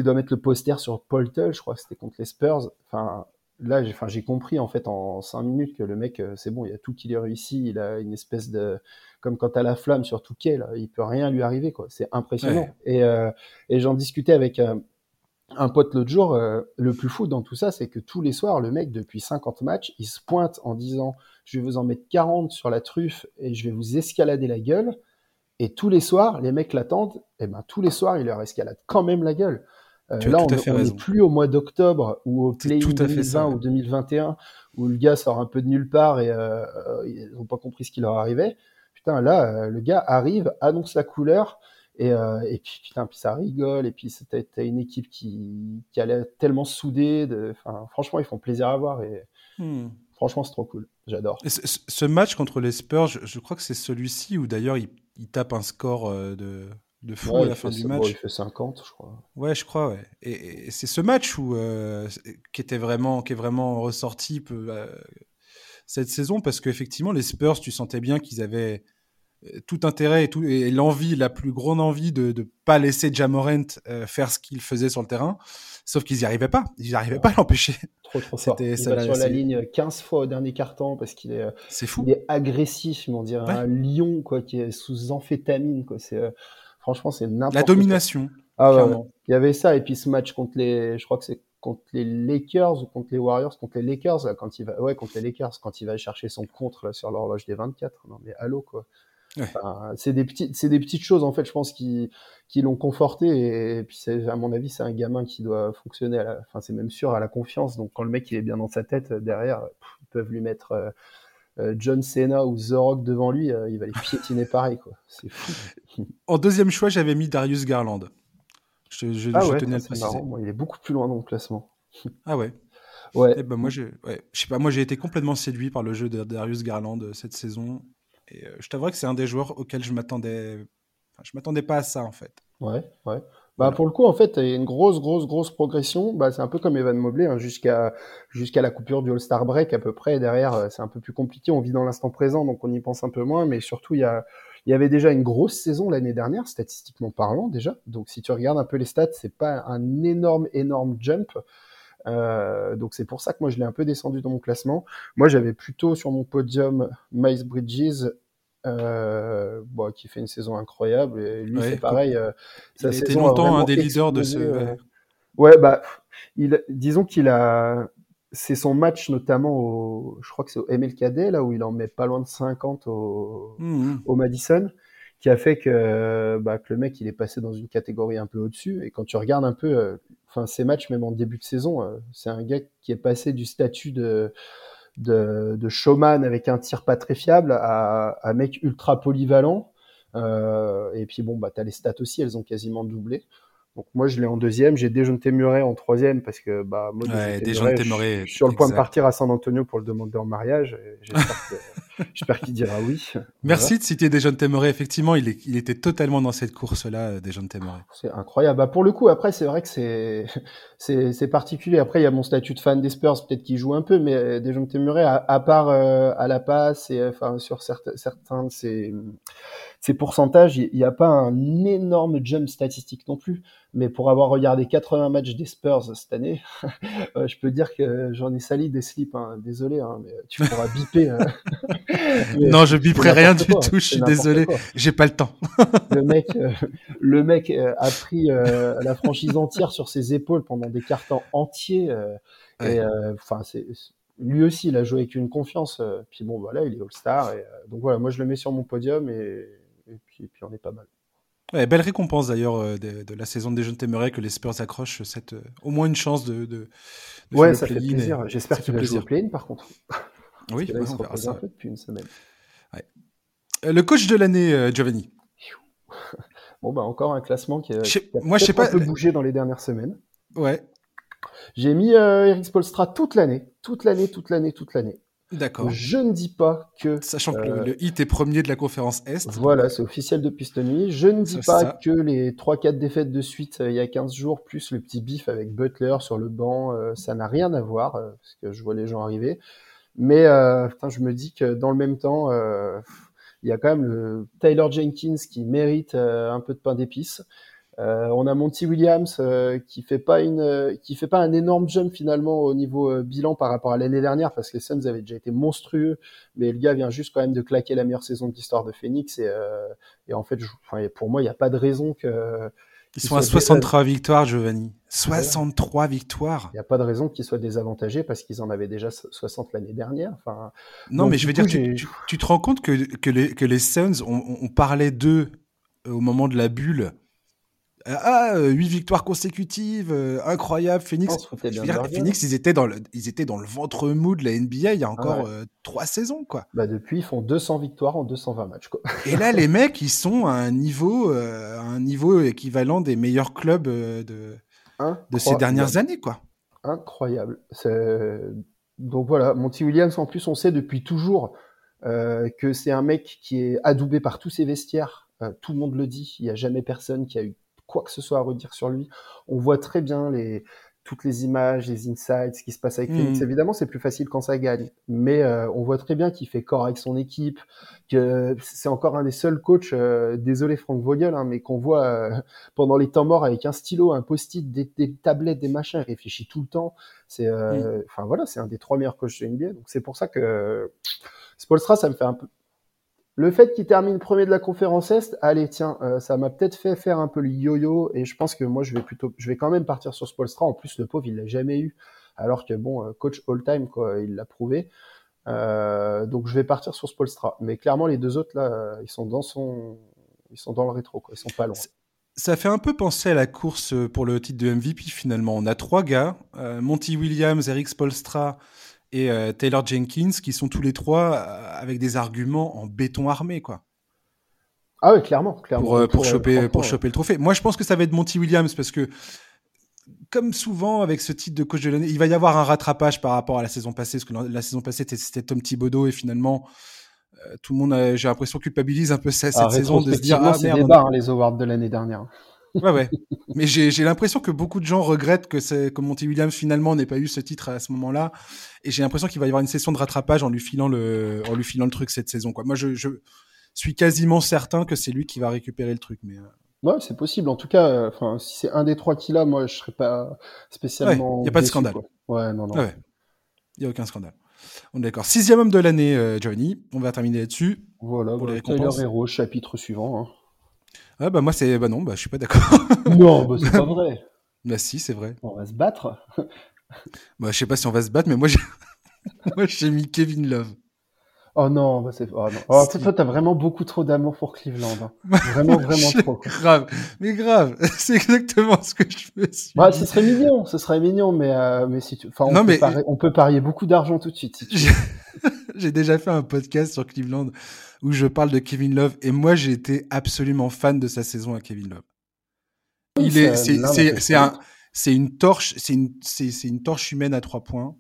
doit mettre le poster sur Paul Tull, je crois que c'était contre les Spurs. Enfin, là, j'ai, enfin, j'ai compris en fait en cinq minutes que le mec, euh, c'est bon, il a tout qui lui réussi, il a une espèce de, comme quand t'as la flamme sur Touquet, là, il peut rien lui arriver, quoi. C'est impressionnant. Et, euh, et j'en discutais avec euh, un pote l'autre jour. le plus fou dans tout ça, c'est que tous les soirs, le mec, depuis 50 matchs, il se pointe en disant, je vais vous en mettre 40 sur la truffe et je vais vous escalader la gueule. Et tous les soirs, les mecs l'attendent. Et ben tous les soirs, il leur escalade quand même la gueule. Euh, là, on n'est plus au mois d'octobre ou au play 2020 ou 2021 où le gars sort un peu de nulle part et euh, euh, ils n'ont pas compris ce qui leur arrivait. Putain, là, le gars arrive, annonce la couleur et, et puis putain, puis ça rigole et puis t'as une équipe qui, qui allait tellement soudée. De, franchement, ils font plaisir à voir et hmm. franchement, c'est trop cool. J'adore. Ce match contre les Spurs, je, crois que c'est celui-ci où d'ailleurs il, il, tape un score de de fou à la fin du match. il fait 50, je crois. Ouais, je crois, ouais. Et, c'est ce match où, euh, qui, était vraiment, qui est vraiment ressorti peu, euh, cette saison, parce qu'effectivement, les Spurs, tu sentais bien qu'ils avaient euh, tout intérêt et, tout, et l'envie, la plus grande envie de ne pas laisser Jamorant faire ce qu'il faisait sur le terrain, sauf qu'ils n'y arrivaient pas. Ils n'arrivaient pas à l'empêcher. Trop, trop fort. Il sur la ligne 15 fois au dernier carton parce qu'il est, fou. Il est agressif, on dirait un lion quoi, qui est sous amphétamine. Quoi. C'est, Franchement, c'est n'importe La domination. Ah ouais, Il y avait ça et puis ce match contre les, je crois que c'est contre les Lakers ou contre les Warriors, contre les Lakers quand il va, ouais, contre les Lakers quand il va chercher son contre sur l'horloge des 24. Non mais allô quoi. C'est des petites, c'est des petites choses en fait, je pense qui, qui l'ont conforté et, puis à mon avis, c'est un gamin qui doit fonctionner. À la, enfin, c'est même sûr à la confiance. Donc quand le mec il est bien dans sa tête derrière, ils peuvent lui mettre. Euh, euh, John Cena ou The Rock devant lui, euh, il va les piétiner pareil, quoi. C'est fou. En deuxième choix, j'avais mis Darius Garland. Je, je, ah ouais, tenais à préciser. Moi, il est beaucoup plus loin dans le classement. Ah ouais. Ouais. Eh ben moi, je, ouais. je sais pas, moi j'ai été complètement séduit par le jeu de Darius Garland euh, cette saison. Et je t'avoue que c'est un des joueurs auxquels je m'attendais. Enfin, je m'attendais pas à ça en fait. Ouais, ouais. Bah, pour le coup, en fait, il y a une grosse, grosse, grosse progression. Bah, c'est un peu comme Evan Mobley, hein, jusqu'à jusqu'à la coupure du All-Star Break à peu près. derrière, euh, c'est un peu plus compliqué. On vit dans l'instant présent, donc on y pense un peu moins. Mais surtout, il y a il y avait déjà une grosse saison l'année dernière, statistiquement parlant déjà. Donc si tu regardes un peu les stats, c'est pas un énorme, énorme jump. Euh, donc c'est pour ça que moi je l'ai un peu descendu dans mon classement. Moi j'avais plutôt sur mon podium Miles Bridges, euh, bon, qui fait une saison incroyable. Et lui, c'est pareil. Euh, il été longtemps un des leaders de ce. Euh. Ouais, bah, il, disons qu'il a. C'est son match notamment au, je crois que c'est au MLKD là où il en met pas loin de 50 au, mmh, mmh. au Madison, qui a fait que, bah, que le mec il est passé dans une catégorie un peu au-dessus. Et quand tu regardes un peu, euh, enfin ces matchs même en début de saison, c'est un gars qui est passé du statut de de, de, showman avec un tir pas très fiable à, un mec ultra polyvalent. Euh, et puis bon, bah, tu as les stats aussi, elles ont quasiment doublé. Donc moi, je l'ai en deuxième. J'ai Dejounte Murray en troisième parce que bah moi, Ouais, Murray, Murray, je suis sur le point de partir à San Antonio pour le demander en mariage. J'espère qu'il dira oui. Merci de citer Dejounte Temeray. Effectivement, il, est- il était totalement dans cette course-là, euh, Dejounte Temeray. C'est incroyable. Bah, pour le coup, après, c'est vrai que c'est, particulier. Après, il y a mon statut de fan des Spurs, peut-être qu'il joue un peu, mais euh, Dejounte Murray, à, à part euh, à la passe et enfin sur certains, certains de ses, ses pourcentages, il n'y a pas un énorme jump statistique non plus. Mais pour avoir regardé 80 matchs des Spurs cette année, euh, je peux dire que j'en ai sali des slips. hein. Désolé, hein, mais tu pourras biper. euh. Non, je biperai rien du tout, je suis désolé. J'ai pas le temps. le mec, euh, le mec euh, a pris euh, la franchise entière sur ses épaules pendant des cartons entiers. Et euh, enfin, c'est lui aussi, il a joué avec une confiance. puis bon, voilà, il est All-Star. Et, euh, donc voilà, moi je le mets sur mon podium et, et puis, et puis on est pas mal. Ouais, belle récompense d'ailleurs euh, de, de la saison de Dejounte Temeray que les Spurs accrochent cette, euh, au moins une chance de, de, de Ouais, ça fait play-in et- plaisir. J'espère qu'il va jouer plaisir. au play-in par contre. Oui, là, il on verra ça. un peu depuis une semaine. Euh, Le coach de l'année, euh, Giovanni. Bon, bah encore un classement qui a, Je sais- qui a moi, je sais pas- un peu bougé dans les dernières semaines. Ouais, J'ai mis euh, Eric Spolstra toute l'année, toute l'année, toute l'année, toute l'année. D'accord. Je ne dis pas que Sachant que euh, le, le hit est premier de la conférence Est. Voilà, c'est officiel depuis cette nuit. Je ne dis Ça, pas que les 3-4 défaites de suite euh, il y a 15 jours, plus le petit bif avec Butler sur le banc, euh, ça n'a rien à voir, parce que je vois les gens arriver. Mais euh, putain, je me dis que dans le même temps, il y a quand même le Taylor Jenkins qui mérite un peu de pain d'épices. Euh, on a Monty Williams euh, qui fait pas une, euh, qui fait pas un énorme jump finalement au niveau euh, bilan par rapport à l'année dernière parce que les Suns avaient déjà été monstrueux, mais le gars vient juste quand même de claquer la meilleure saison de l'histoire de Phoenix et, euh, et en fait, je- enfin, pour moi, il n'y a pas de raison que, Ils sont à sont 63 victoires, Giovanni. 63 victoires. il n'y a pas de raison qu'ils soient désavantagés parce qu'ils en avaient déjà so- 60 l'année dernière. Enfin, Non, Donc, mais je veux coup, dire, tu, tu- tu te rends compte que, que, les, que les Suns, on, on- on parlait d'eux euh, au moment de la bulle. Ah, euh, huit victoires consécutives, euh, incroyable, Phoenix. Je veux dire. Phoenix, ils étaient, dans le, ils étaient dans le ventre mou de la NBA il y a encore ouais. euh, trois saisons, quoi. bah, depuis, ils font 200 victoires en 220 matchs. Quoi. Et là, les mecs, ils sont à un niveau, euh, à un niveau équivalent des meilleurs clubs euh, de, de ces dernières années, quoi. incroyable. Donc voilà, Monty Williams, en plus, on sait depuis toujours euh, que c'est un mec qui est adoubé par tous ses vestiaires. Euh, tout le monde le dit. Il n'y a jamais personne qui a eu quoi que ce soit à redire sur lui. On voit très bien les toutes les images, les insights, ce qui se passe avec. Phoenix. Évidemment, c'est plus facile quand ça gagne, mais euh, on voit très bien qu'il fait corps avec son équipe, que c'est encore un des seuls coachs, euh, désolé Franck Vogel, hein, mais qu'on voit euh, pendant les temps morts avec un stylo, un post-it, des, des tablettes, des machins, il réfléchit tout le temps. C'est, enfin voilà, c'est un des trois meilleurs coachs de NBA. Donc c'est pour ça que Spolstra, ça me fait un peu. Le fait qu'il termine premier de la conférence Est, allez tiens, euh, ça m'a peut-être fait faire un peu le yo-yo et je pense que moi je vais plutôt, je vais quand même partir sur Spolstra. En plus le pauvre il l'a jamais eu, alors que bon euh, coach all-time quoi, il l'a prouvé. Euh, donc je vais partir sur Spolstra. Mais clairement les deux autres là, ils sont dans son, ils sont dans le rétro quoi, ils sont pas loin. Ça fait un peu penser à la course pour le titre de MVP finalement. On a trois gars, Monty Williams, Eric Spolstra et euh, Taylor Jenkins, qui sont tous les trois euh, avec des arguments en béton armé, quoi, Ah oui clairement, clairement. pour, euh, pour, euh, choper, pour choper le trophée. Moi, je pense que ça va être Monty Williams parce que, comme souvent avec ce titre de coach de l'année, il va y avoir un rattrapage par rapport à la saison passée, parce que la, la saison passée c'était- Tom Thibodeau et finalement. euh, tout le monde, j'ai l'impression, culpabilise un peu cette, ah, saison de se dire ah c'est débat hein, les awards de l'année dernière. Ouais, ouais. Mais j'ai j'ai l'impression que beaucoup de gens regrettent que, c'est- que Monty Williams finalement n'ait pas eu ce titre à ce moment-là. Et j'ai l'impression qu'il va y avoir une session de rattrapage en lui filant le, en lui filant le truc cette saison. Quoi. Moi, je, je suis quasiment certain que c'est lui qui va récupérer le truc. Mais euh, Ouais, c'est possible. En tout cas, euh, enfin, si c'est un des trois qu'il a, moi, je serais pas spécialement. Ouais, y a pas de scandale. quoi. Ouais, non, non. ah ouais, il y a aucun scandale. On est d'accord. Sixième homme de l'année, euh, Johnny. On va terminer là-dessus. Voilà, Pour les voilà. Taylor récompenses. Hero, chapitre suivant. hein. Ah bah moi c'est bah non bah je suis pas d'accord. non, bah, c'est pas vrai. bah si c'est vrai. On va se battre. Bah je sais pas si on va se battre mais moi j'ai moi j'ai mis Kevin Love. Oh non, bah, c'est. Oh, non. Oh, toi, t'as vraiment beaucoup trop d'amour pour Cleveland. hein. Vraiment, vraiment trop. quoi. Grave, mais grave, c'est exactement ce que je me suis. Bah, ce serait mignon, ce serait mignon, mais, euh, mais si tu. Enfin, on, Non, peut mais- parier, on peut parier beaucoup d'argent tout de suite. si tu veux. J'ai déjà fait un podcast sur Cleveland où je parle de Kevin Love et moi j'ai été absolument fan de sa saison à Kevin Love. il est, c'est un, c'est une torche, c'est une, c'est une torche humaine à trois points.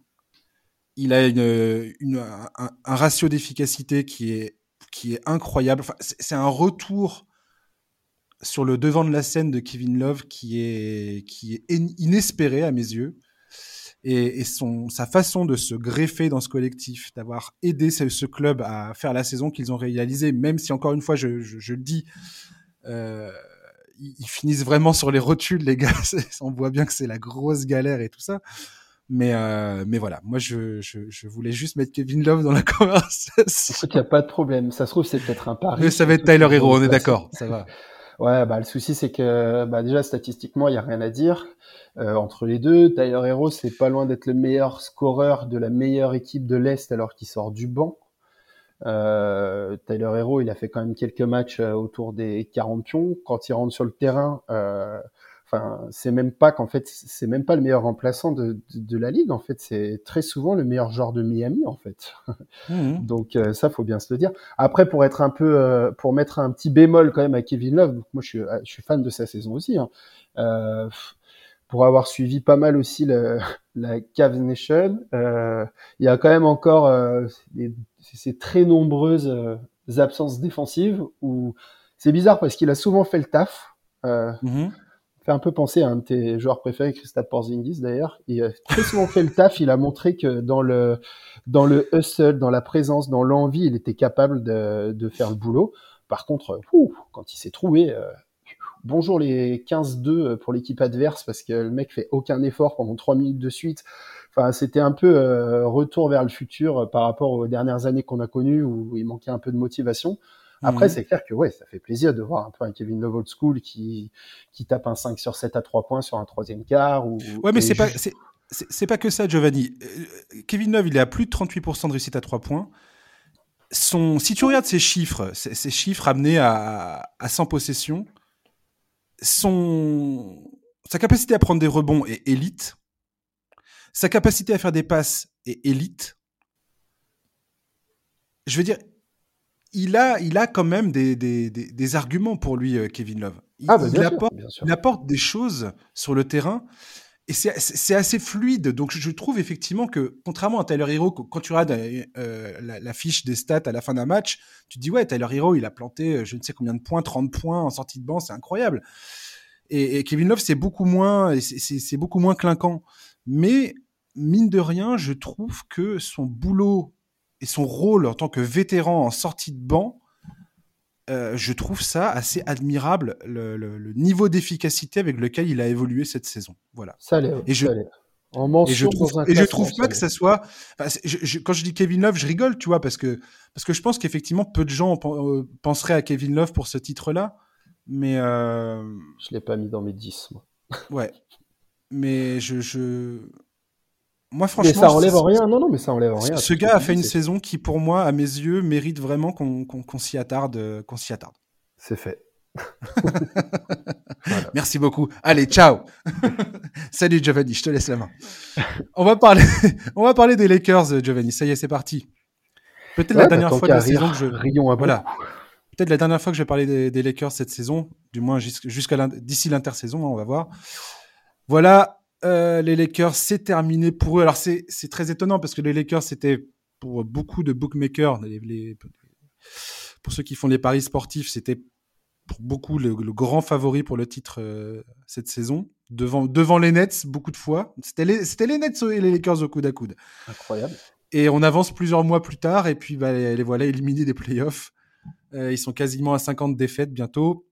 Il a une, un, ratio d'efficacité qui est, qui est incroyable. C'est un retour sur le devant de la scène de Kevin Love qui est, qui est inespéré à mes yeux. Et, son, sa façon de se greffer dans ce collectif, d'avoir aidé ce, club à faire la saison qu'ils ont réalisée, même si encore une fois, je, je, je le dis, euh, ils, finissent vraiment sur les rotules, les gars. On voit bien que c'est la grosse galère et tout ça. Mais, euh, mais voilà, moi je, je, je, voulais juste mettre Kevin Love dans la conversation. Écoute, il n'y a pas de problème. Ça se trouve, c'est peut-être un pari. Mais ça va être Tyler Hero, on est d'accord, ça va. Ouais, bah, le souci, c'est que bah, déjà, statistiquement, il n'y a rien à dire euh, entre les deux. Tyler Hero, c'est pas loin d'être le meilleur scoreur de la meilleure équipe de l'Est alors qu'il sort du banc. Euh, Tyler Hero, il a fait quand même quelques matchs euh, autour des 40 pions. Quand il rentre sur le terrain, euh, enfin, c'est même pas qu'en fait, c'est même pas le meilleur remplaçant de, de, la ligue. En fait, c'est très souvent le meilleur joueur de Miami, en fait. Mmh. Donc euh, ça, faut bien se le dire. Après, pour être un peu, euh, pour mettre un petit bémol quand même à Kevin Love, moi, je suis, je suis fan de sa saison aussi. Hein. pour avoir suivi pas mal aussi le, la Cavs Nation, il y a quand même encore des ces très nombreuses euh, absences défensives où c'est bizarre parce qu'il a souvent fait le taf. Euh, mm-hmm. Un peu penser à un de tes joueurs préférés, Christophe Porzingis d'ailleurs. Il a très souvent fait le taf. Il a montré que dans le dans le hustle, dans la présence, dans l'envie, il était capable de, de faire le boulot. Par contre, quand il s'est trouvé, euh, bonjour les 15-2 pour l'équipe adverse parce que le mec fait aucun effort pendant trois minutes de suite. Enfin, c'était un peu euh, retour vers le futur euh, par rapport aux dernières années qu'on a connues où il manquait un peu de motivation. Après, mhm. c'est clair que ouais, ça fait plaisir de voir un peu un Kevin Love old school qui, qui tape un 5 sur 7 à 3 points sur un troisième quart. Ou, ouais, mais c'est pas, c'est pas que ça, Giovanni. Euh, Kevin Love, il est à plus de 38% de réussite à 3 points. Son, si tu regardes ses chiffres, ces chiffres amenés à, à 100 possessions, son, sa capacité à prendre des rebonds est élite. Sa capacité à faire des passes est élite. Je veux dire, il a, il a quand même des, des, des, arguments pour lui, euh, Kevin Love. Il, ah, bah, apporte, il, apporte, des choses sur le terrain et c'est assez fluide. Donc je trouve effectivement que, contrairement à Tyler Hero, quand tu regardes euh, la, fiche des stats à la fin d'un match, tu te dis ouais, Tyler Hero, il a planté euh, je ne sais combien de points, 30 points en sortie de banc, c'est incroyable. Et, et, Kevin Love, c'est beaucoup moins, c'est beaucoup moins clinquant. Mais mine de rien, je trouve que son boulot et son rôle en tant que vétéran en sortie de banc, euh, je trouve ça assez admirable, le, niveau d'efficacité avec lequel il a évolué cette saison. Voilà. Ça. Et je, en et je trouve, et je trouve pas que ça soit. quand je dis Kevin Love, je rigole, tu vois, parce que parce que je pense qu'effectivement peu de gens euh, penseraient à Kevin Love pour ce titre-là, mais euh... je l'ai pas mis dans mes 10 moi. Ouais, mais je, je moi, franchement. Mais ça enlève rien. Non, non, mais ça enlève rien. Ce gars a fait une saison qui, pour moi, à mes yeux, mérite vraiment qu'on s'y attarde. Qu'on s'y attarde. C'est fait. Merci beaucoup. Allez, ciao. Salut Giovanni, je te laisse la main. On va parler, on va parler des Lakers, Giovanni. Ça y est, c'est parti. Peut-être la dernière fois de la saison que je. voilà. Peut-être la dernière fois que je vais parler des, des Lakers cette saison, du moins jusqu'à d'ici l'intersaison, hein, on va voir. Voilà, euh, les Lakers, c'est terminé pour eux. Alors, c'est très étonnant parce que les Lakers, c'était pour beaucoup de bookmakers, les, pour ceux qui font les paris sportifs, c'était pour beaucoup le, grand favori pour le titre euh, cette saison. Devant, devant les Nets, beaucoup de fois. C'était les, les Nets et les Lakers au coude à coude. Incroyable. Et on avance plusieurs mois plus tard, et puis bah, les, voilà éliminés des playoffs. Euh, ils sont quasiment à 50 défaites bientôt.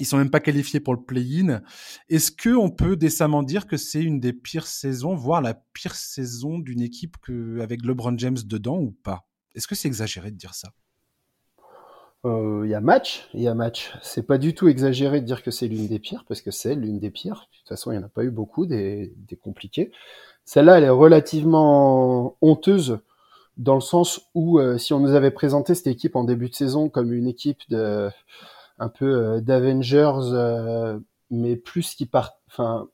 Ils sont même pas qualifiés pour le play-in. Est-ce que on peut décemment dire que c'est une des pires saisons, voire la pire saison d'une équipe que, avec LeBron James dedans ou pas? Est-ce que c'est exagéré de dire ça? Il euh, y a match, il y a match. C'est pas du tout exagéré de dire que c'est l'une des pires parce que c'est l'une des pires. De toute façon, il y en a pas eu beaucoup des, des compliqués. Celle-là, elle est relativement honteuse dans le sens où euh, si on nous avait présenté cette équipe en début de saison comme une équipe de un peu euh, d'Avengers, euh, mais plus qui part, enfin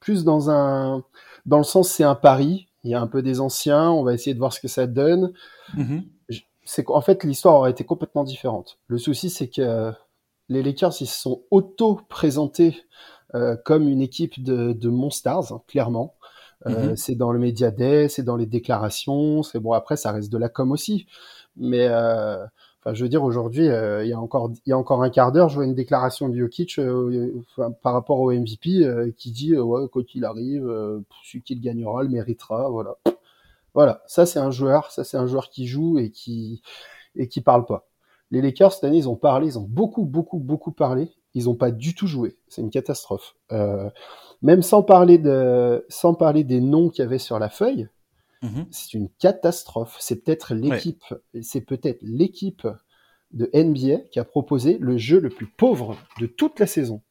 plus dans un, dans le sens c'est un pari. Il y a un peu des anciens, on va essayer de voir ce que ça donne. Mm-hmm. C'est qu'en fait l'histoire aurait été complètement différente. Le souci c'est que les Lakers ils se sont auto présentés comme une équipe de, de Monstars, hein, clairement. Euh, mhm. C'est dans le média day, c'est dans les déclarations, c'est bon après ça reste de la com aussi. Mais euh, enfin je veux dire aujourd'hui euh, il y a encore il y a encore un quart d'heure je vois une déclaration de Jokic par rapport au MVP qui dit ouais quoi qu'il arrive celui qui le gagnera le méritera voilà. Voilà, ça c'est un joueur, ça c'est un joueur qui joue et qui et qui parle pas. Les Lakers cette année ils ont parlé, ils ont beaucoup beaucoup beaucoup parlé, ils ont pas du tout joué. C'est une catastrophe. Euh, même sans parler de, sans parler des noms qu'il y avait sur la feuille, mhm. c'est une catastrophe. C'est peut-être l'équipe, c'est peut-être l'équipe de NBA qui a proposé le jeu le plus pauvre de toute la saison.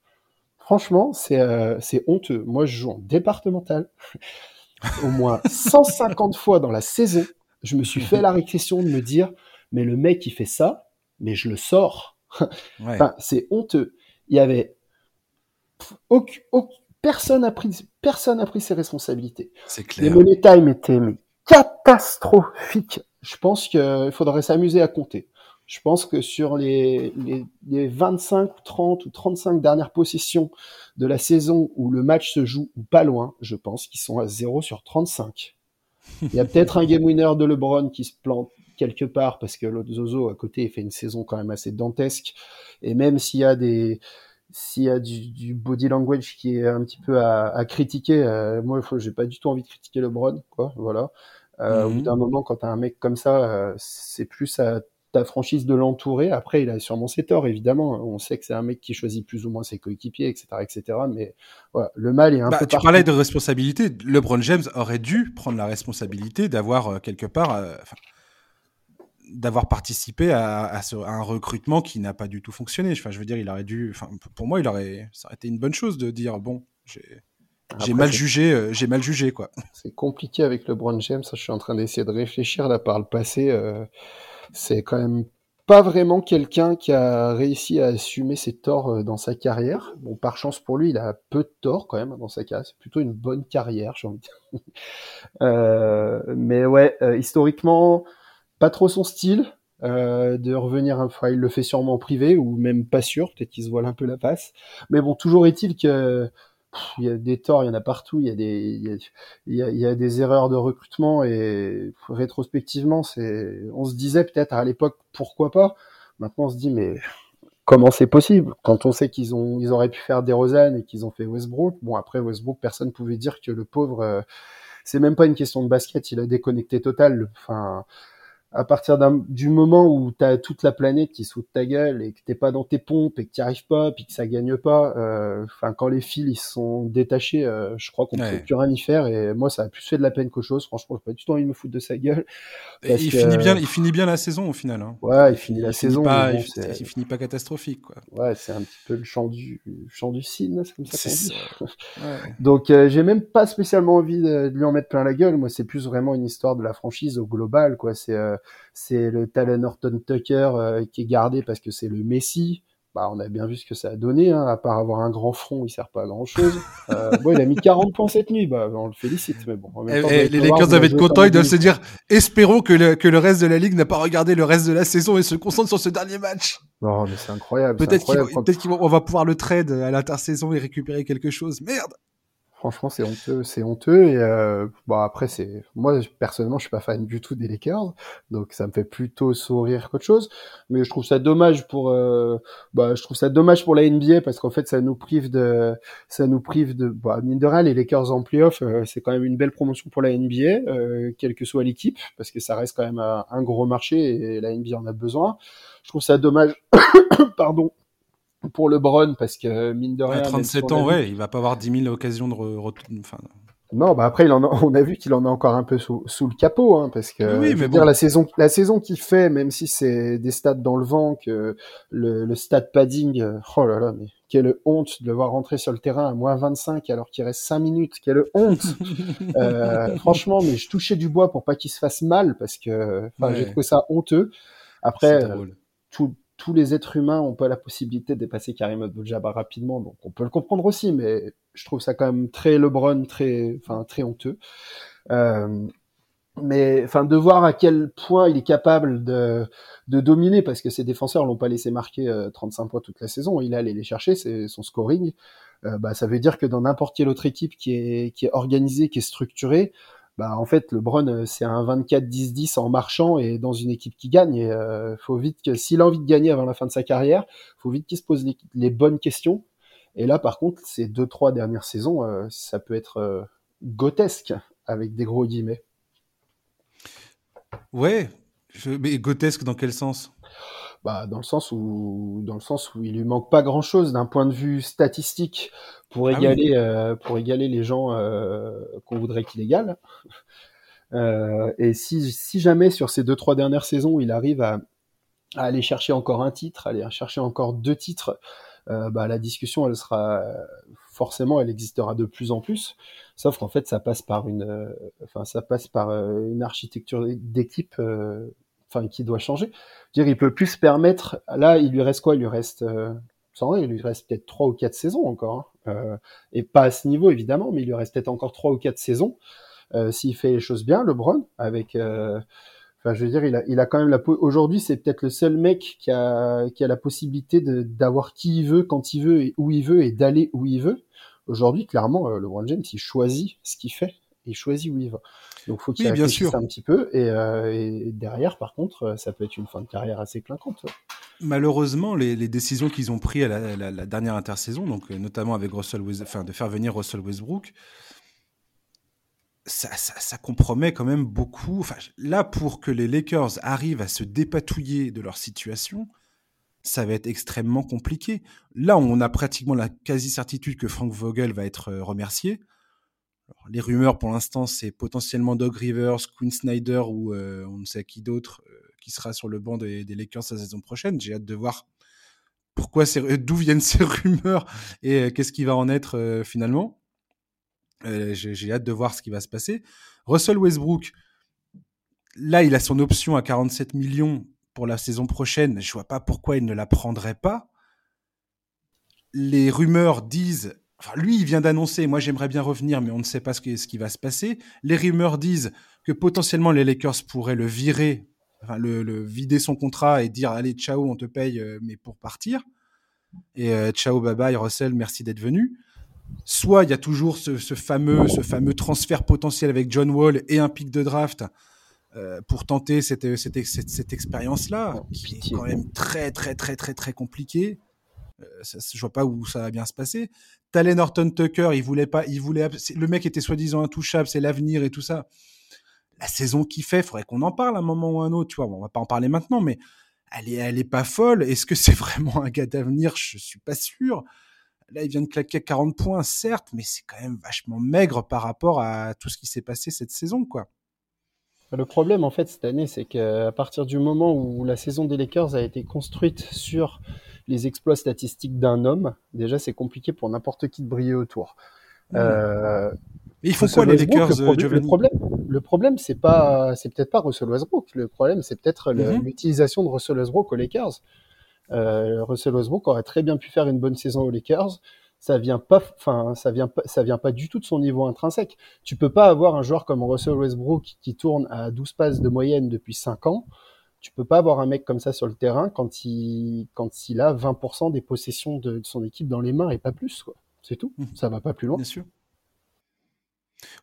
Franchement, c'est euh, c'est honteux. Moi, je joue en départemental au moins 150 fois dans la saison. Je me suis fait la réflexion de me dire, mais le mec qui fait ça, mais je le sors. enfin, c'est honteux. Il y avait personne n'a pris, personne a pris ses responsabilités. C'est clair. Les money time étaient catastrophiques. Je pense qu'il faudrait s'amuser à compter. Je pense que sur les, les, les, 25 ou 30 ou 35 dernières possessions de la saison où le match se joue ou pas loin, je pense qu'ils sont à 0 sur 35. Il y a peut-être un game winner de LeBron qui se plante quelque part parce que l'autre Zozo à côté fait une saison quand même assez dantesque. Et même s'il y a des, s'il y a du, body language qui est un petit peu à, critiquer, euh, moi, j'ai pas du tout envie de critiquer LeBron, quoi. Voilà. Euh, Au bout mhm. d'un moment, quand t'as un mec comme ça, euh, c'est plus à ta franchise de l'entourer. Après, il a sûrement ses torts, évidemment. On sait que c'est un mec qui choisit plus ou moins ses coéquipiers, etc., etc. Mais voilà, le mal est un bah, peu. Tu parlais de responsabilité. LeBron James aurait dû prendre la responsabilité d'avoir euh, quelque part d'avoir participé à, un recrutement qui n'a pas du tout fonctionné. Enfin, je veux dire, il aurait dû. Enfin, pour moi, il aurait. Ça aurait été une bonne chose de dire bon, j'ai. mal jugé, euh, j'ai mal jugé quoi. C'est compliqué avec LeBron James. je suis en train d'essayer de réfléchir là par le passé. Euh, c'est quand même pas vraiment quelqu'un qui a réussi à assumer ses torts euh, dans sa carrière. Bon, par chance pour lui, il a peu de torts quand même dans sa carrière. C'est plutôt une bonne carrière, j'ai envie de dire. mais ouais, historiquement, pas trop son style. Euh, de revenir, enfin, il le fait sûrement en privé ou même pas sûr, peut-être qu'il se voile un peu la face. Mais bon, toujours est-il que il y a des torts, il y en a partout, il y a des, il y a, y a, des erreurs de recrutement et rétrospectivement, c'est, on se disait peut-être à l'époque pourquoi pas. Maintenant, on se dit mais comment c'est possible? Quand on sait qu'ils ont, ils auraient pu faire des Rosanne et qu'ils ont fait Westbrook. Bon après Westbrook, personne pouvait dire que le pauvre, euh, c'est même pas une question de basket, il a déconnecté total. Enfin à partir du moment où tu as toute la planète qui se ta gueule et que t'es pas dans tes pompes et que tu arrives pas puis que ça gagne pas euh, enfin quand les fils ils sont détachés euh, je crois qu'on peut plus rien y faire et moi ça a plus fait de la peine qu'autre chose. Franchement j'ai pas du tout envie de me foutre de sa gueule il finit bien il finit bien la saison au final hein. ouais il finit la saison pas, il, finit pas catastrophique quoi. Ouais c'est un petit peu le chant du chant du cygne c'est comme ça, qu'on dit. donc euh, j'ai même pas spécialement envie de, lui en mettre plein la gueule. Moi c'est plus vraiment une histoire de la franchise au global quoi. C'est c'est le Talon Horton Tucker euh, qui est gardé parce que c'est le Messi. Bah, on a bien vu ce que ça a donné, hein. à part avoir un grand front, il sert pas à grand chose. Euh, bon, il a mis 40 points cette nuit, bah, on le félicite, mais bon. Eh, eh, les Lakers doivent être contents, ils doivent se dire, espérons que le, que le reste de la ligue n'a pas regardé le reste de la saison et se concentre sur ce dernier match. Non, mais c'est incroyable. Peut-être qu'on va pouvoir le trade à l'intersaison et récupérer quelque chose. Merde! Franchement, c'est honteux, c'est honteux. Et euh, bon, après, c'est moi personnellement, je suis pas fan du tout des Lakers, donc ça me fait plutôt sourire qu'autre chose. Mais je trouve ça dommage pour, euh, bah, je trouve ça dommage pour la NBA parce qu'en fait, ça nous prive de, ça nous prive de, bah, mine de rien, les Lakers en playoff, euh, c'est quand même une belle promotion pour la NBA, euh, quelle que soit l'équipe, parce que ça reste quand même un, un gros marché et la NBA en a besoin. Je trouve ça dommage, pardon, pour LeBron parce que mine de rien. 37 ans, ouais, il va pas avoir 10 000 occasions de. Enfin... Non, bah après, il en a, on a vu qu'il en a encore un peu sous, sous le capot, hein, parce que oui, mais dire la saison, la saison qu'il fait, même si c'est des stats dans le vent, que le, le stat padding, oh là là, mais quelle honte de le voir rentrer sur le terrain à moins 25 alors qu'il reste 5 minutes, quelle honte. euh, franchement, mais je touchais du bois pour pas qu'il se fasse mal, parce que, enfin, j'ai trouvé ça honteux. Après, tout, tous les êtres humains ont pas la possibilité de dépasser Karim Abdul-Jabbar rapidement, donc on peut le comprendre aussi, mais je trouve ça quand même très LeBron, très, enfin très honteux. Euh, mais enfin de voir à quel point il est capable de, de dominer parce que ses défenseurs l'ont pas laissé marquer 35 euh, points toute la saison il est allé les chercher c'est son scoring bah, ça veut dire que dans n'importe quelle autre équipe qui est, qui est organisée, qui est structurée, bah, en fait, LeBron, c'est un 24-10-10 en marchant et dans une équipe qui gagne. Et faut vite que, s'il a envie de gagner avant la fin de sa carrière, faut vite qu'il se pose les, bonnes questions. Et là, par contre, ces deux, trois dernières saisons, ça peut être grotesque avec des gros guillemets. Ouais, mais grotesque dans quel sens? Bah, dans le sens où dans le sens où il lui manque pas grand chose d'un point de vue statistique pour ah égaler euh, pour égaler les gens euh, qu'on voudrait qu'il égale. Euh, et si, si jamais sur ces deux trois dernières saisons il arrive à, à aller chercher encore un titre, aller chercher encore deux titres, euh, bah, la discussion elle sera forcément elle existera de plus en plus. Sauf qu'en fait ça passe par une enfin ça passe par une architecture d'équipe enfin qui doit changer. Dire, il peut plus se permettre. Là, il lui reste quoi? Il lui reste, euh, sans il lui reste peut-être trois ou quatre saisons encore, hein. euh, et pas à ce niveau évidemment, mais il lui reste peut-être encore trois ou quatre saisons euh, s'il fait les choses bien. LeBron, avec, euh, enfin, je veux dire, il a, il a quand même la. Aujourd'hui, c'est peut-être le seul mec qui a, qui a la possibilité d'avoir qui il veut, quand il veut et où il veut, et d'aller où il veut. Aujourd'hui, clairement, LeBron James, il choisit ce qu'il fait il choisit où il va. Donc faut qu'il oui, réfléchisse un petit peu. Euh, et, derrière, par contre, euh, ça peut être une fin de carrière assez clinquante. Malheureusement, les, décisions qu'ils ont prises à la, dernière intersaison, donc euh, notamment avec Russell, enfin de faire venir Russell Westbrook, ça, ça, compromet quand même beaucoup. Enfin, là, pour que les Lakers arrivent à se dépatouiller de leur situation, ça va être extrêmement compliqué. Là, on a pratiquement la quasi-certitude que Frank Vogel va être remercié les rumeurs pour l'instant, c'est potentiellement Doug Rivers, Quinn Snyder ou euh, on ne sait qui d'autre euh, qui sera sur le banc des, Lakers la saison prochaine. J'ai hâte de voir pourquoi d'où viennent ces rumeurs et euh, qu'est-ce qui va en être finalement. J'ai hâte de voir ce qui va se passer. Russell Westbrook, là, il a son option à 47 millions pour la saison prochaine. Je vois pas pourquoi il ne la prendrait pas. Les rumeurs disent lui, il vient d'annoncer, moi j'aimerais bien revenir, mais on ne sait pas ce qui, ce qui, va se passer. Les rumeurs disent que potentiellement les Lakers pourraient le virer, enfin, le, vider son contrat et dire allez ciao, on te paye, euh, mais pour partir. Et euh, ciao, bye bye, Russell, merci d'être venu. Soit il y a toujours ce, fameux, ce fameux transfert potentiel avec John Wall et un pic de draft euh, pour tenter cette, cette, cette, cette expérience-là, qui est quand même très très très très très compliquée. Euh, ça, je vois pas où ça va bien se passer. Talen Horton Tucker, il voulait pas, il voulait, le mec était soi-disant intouchable, c'est l'avenir et tout ça. La saison qu'il fait, faudrait qu'on en parle à un moment ou à un autre, tu vois. on va pas en parler maintenant, mais elle est, elle est pas folle. Est-ce que c'est vraiment un gars d'avenir? Je suis pas sûr. Là, il vient de claquer 40 points, certes, mais c'est quand même vachement maigre par rapport à tout ce qui s'est passé cette saison, quoi. Le problème, en fait, cette année, c'est qu'à partir du moment où la saison des Lakers a été construite sur les exploits statistiques d'un homme, déjà c'est compliqué pour n'importe qui de briller autour. Mmh. Euh, il faut quoi les Lakers le, problème, le problème, le problème c'est pas, c'est peut-être pas Russell Westbrook. Le problème, c'est peut-être mmh. l'utilisation de Russell Westbrook aux Lakers. Euh, Russell Westbrook aurait très bien pu faire une bonne saison aux Lakers. Ça vient pas, enfin, ça vient pas, ça vient pas du tout de son niveau intrinsèque. Tu peux pas avoir un joueur comme Russell Westbrook qui tourne à 12 passes de moyenne depuis 5 ans tu peux pas avoir un mec comme ça sur le terrain quand il, quand il a 20% des possessions de, son équipe dans les mains et pas plus, quoi. C'est tout. Mmh. Ça va pas plus loin. Bien sûr.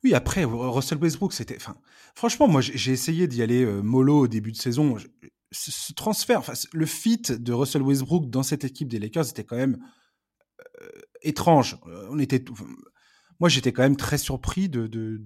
Oui, après, Russell Westbrook, c'était. Enfin, franchement, moi, j'ai essayé d'y aller euh, mollo au début de saison. Ce, transfert, enfin, le fit de Russell Westbrook dans cette équipe des Lakers était quand même euh, étrange. Euh, on était. Moi, j'étais quand même très surpris de,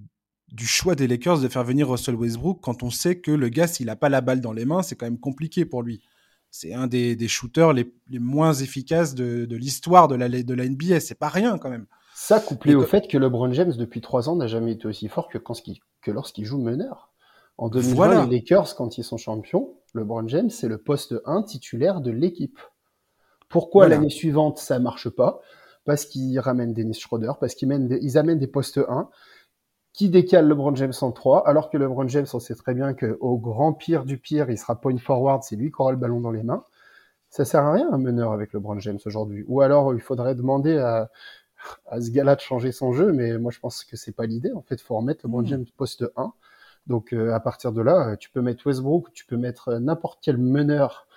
du choix des Lakers de faire venir Russell Westbrook quand on sait que le gars, s'il n'a pas la balle dans les mains, c'est quand même compliqué pour lui. C'est un des, shooters les, moins efficaces de, l'histoire de la, de la NBA. C'est pas rien quand même. Ça couplé au fait que LeBron James, depuis trois ans, n'a jamais été aussi fort que, que lorsqu'il joue meneur. En 2020, les Lakers, quand ils sont champions, LeBron James, c'est le poste 1 titulaire de l'équipe. Pourquoi l'année suivante, ça marche pas? Parce qu'ils ramènent Dennis Schroeder, parce qu'ils ils amènent des postes 1 qui décale LeBron James en 3, alors que LeBron James, on sait très bien qu'au grand pire du pire, il sera point forward, c'est lui qui aura le ballon dans les mains. Ça sert à rien un meneur avec LeBron James aujourd'hui. Ou alors, il faudrait demander à, à ce gars-là de changer son jeu, mais moi je pense que c'est pas l'idée. En fait, il faut remettre LeBron hmm. James poste 1. Donc euh, à partir de là, tu peux mettre Westbrook, tu peux mettre n'importe quel meneur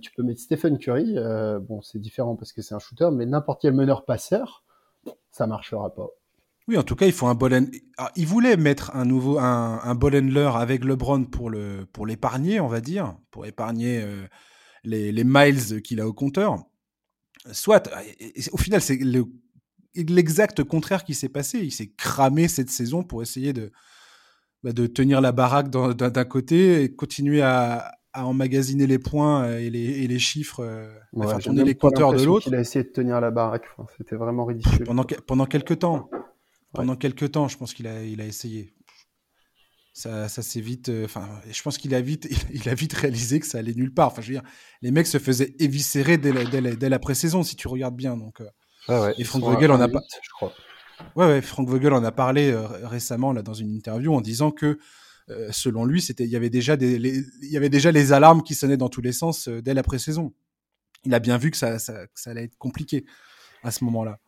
tu peux mettre Stephen Curry. bon, c'est différent parce que c'est un shooter, mais n'importe quel meneur passeur, ça marchera pas. Oui, en tout cas, il faut un ball ah, il voulait mettre un nouveau un, un avec LeBron pour le pour l'épargner, on va dire, pour épargner les, les miles qu'il a au compteur. Soit, au final, c'est l'exact contraire qui s'est passé. Il s'est cramé cette saison pour essayer de, bah, de tenir la baraque d'un côté et continuer à, à, emmagasiner les points euh, et les, et les chiffres, euh, ouais, tourner les compteurs de l'autre. Il a essayé de tenir la baraque. C'était vraiment ridicule. Pendant, pendant quelques temps. Pendant quelques temps, je pense qu'il a, il a essayé. Ça, ça s'est vite. Euh, enfin, je pense qu'il a vite, il, a vite réalisé que ça allait nulle part. Enfin, je veux dire, les mecs se faisaient éviscérer dès la, dès dès la pré-saison, si tu regardes bien. Donc, et Frank Vogel en a pas. Je crois. Ouais, ouais, Frank Vogel en a parlé euh, récemment là dans une interview en disant que euh, selon lui, c'était il y avait déjà des les, il y avait déjà les alarmes qui sonnaient dans tous les sens euh, dès la pré-saison. Il a bien vu que ça, ça, ça allait être compliqué à ce moment-là.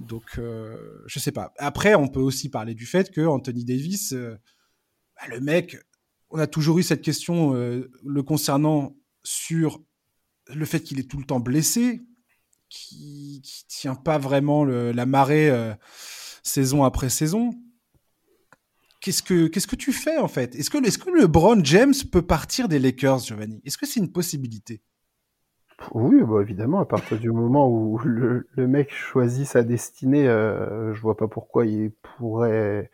Donc je sais pas. Après, on peut aussi parler du fait que Anthony Davis, bah, le mec, on a toujours eu cette question le concernant sur le fait qu'il est tout le temps blessé, qui, qui tient pas vraiment la marée euh, saison après saison. Qu'est-ce que qu'est-ce que tu fais en fait? Est-ce que est-ce que LeBron James peut partir des Lakers, Giovanni? Est-ce que c'est une possibilité? Oui, bah évidemment, à partir du moment où le, le mec choisit sa destinée, euh, je vois pas pourquoi il pourrait,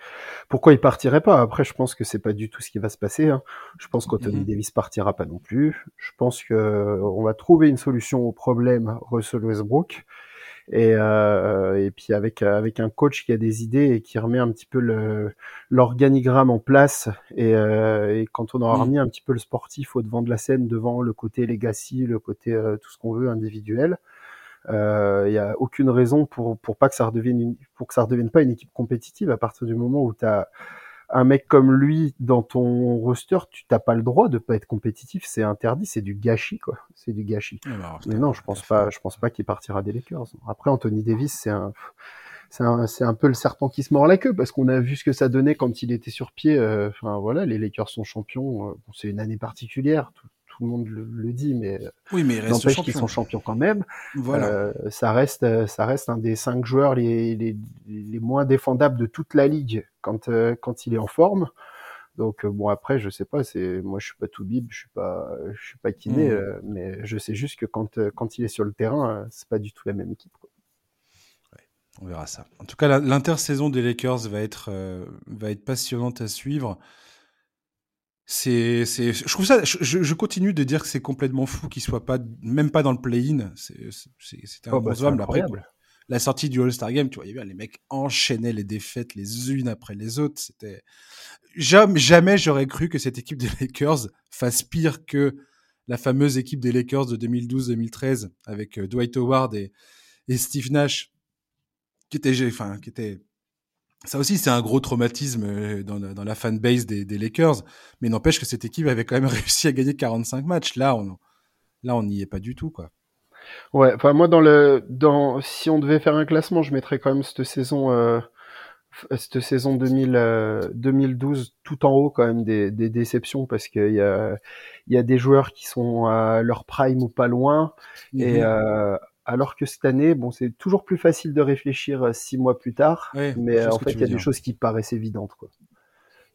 pourquoi il partirait pas. Après, je pense que c'est pas du tout ce qui va se passer. Hein. Je pense qu'Anthony mm Davis partira pas non plus. Je pense que on va trouver une solution au problème Russell Westbrook. Et, euh, et puis avec avec un coach qui a des idées et qui remet un petit peu le l'organigramme en place. Et, euh, et, quand on aura remis un petit peu le sportif au devant de la scène, devant le côté legacy, le côté euh, tout ce qu'on veut individuel, il euh, n'y a aucune raison pour pour pas que ça redevienne une, pour que ça redevienne pas une équipe compétitive à partir du moment où tu as un mec comme lui dans ton roster, tu t'as pas le droit de pas être compétitif, c'est interdit, c'est du gâchis quoi, c'est du gâchis. Ah, Mais non, je pense pas, je pense pas qu'il partira des Lakers. Après Anthony Davis, c'est un c'est un, un, peu le serpent qui se mord la queue parce qu'on a vu ce que ça donnait quand il était sur pied. Euh, enfin voilà, les Lakers sont champions. Euh, c'est une année particulière, tout, tout le monde le, dit, mais oui, mais n'empêche qu'ils sont champions quand même. Voilà. Euh, ça reste, ça reste un des cinq joueurs les, les, les moins défendables de toute la ligue quand euh, quand il est en forme. Donc euh, bon après je sais pas c'est moi je suis pas tout bib je suis pas je suis pas kiné mmh. mais je sais juste que quand quand il est sur le terrain c'est pas du tout la même équipe. Quoi. on verra ça. En tout cas l'intersaison des Lakers va être va être passionnante à suivre. C'est, c'est, je trouve ça, je, je continue de dire que c'est complètement fou qu'il soit pas, même pas dans le play-in. C'est, c'était oh, bah, incroyable. Après, la sortie du All-Star Game, tu vois, les mecs enchaînaient les défaites les unes après les autres. C'était, jamais, jamais j'aurais cru que cette équipe des Lakers fasse pire que la fameuse équipe des Lakers de 2012-2013 avec euh, Dwight Howard et, et Steve Nash, qui était, enfin, qui était ça aussi, c'est un gros traumatisme euh, dans, dans la fanbase des, des Lakers, mais n'empêche que cette équipe avait quand même réussi à gagner 45 matchs. Là, on là, on n'y est pas du tout, quoi. Ouais, enfin moi dans le dans si on devait faire un classement, je mettrais quand même cette saison euh, cette saison 2000 2012 euh, tout en haut quand même des, des déceptions parce qu'il y a il y a des joueurs qui sont à leur prime ou pas loin et mhm. euh, alors que cette année, bon, c'est toujours plus facile de réfléchir euh, six mois plus tard, mais euh, en fait, il y a des choses qui paraissent évidentes, quoi.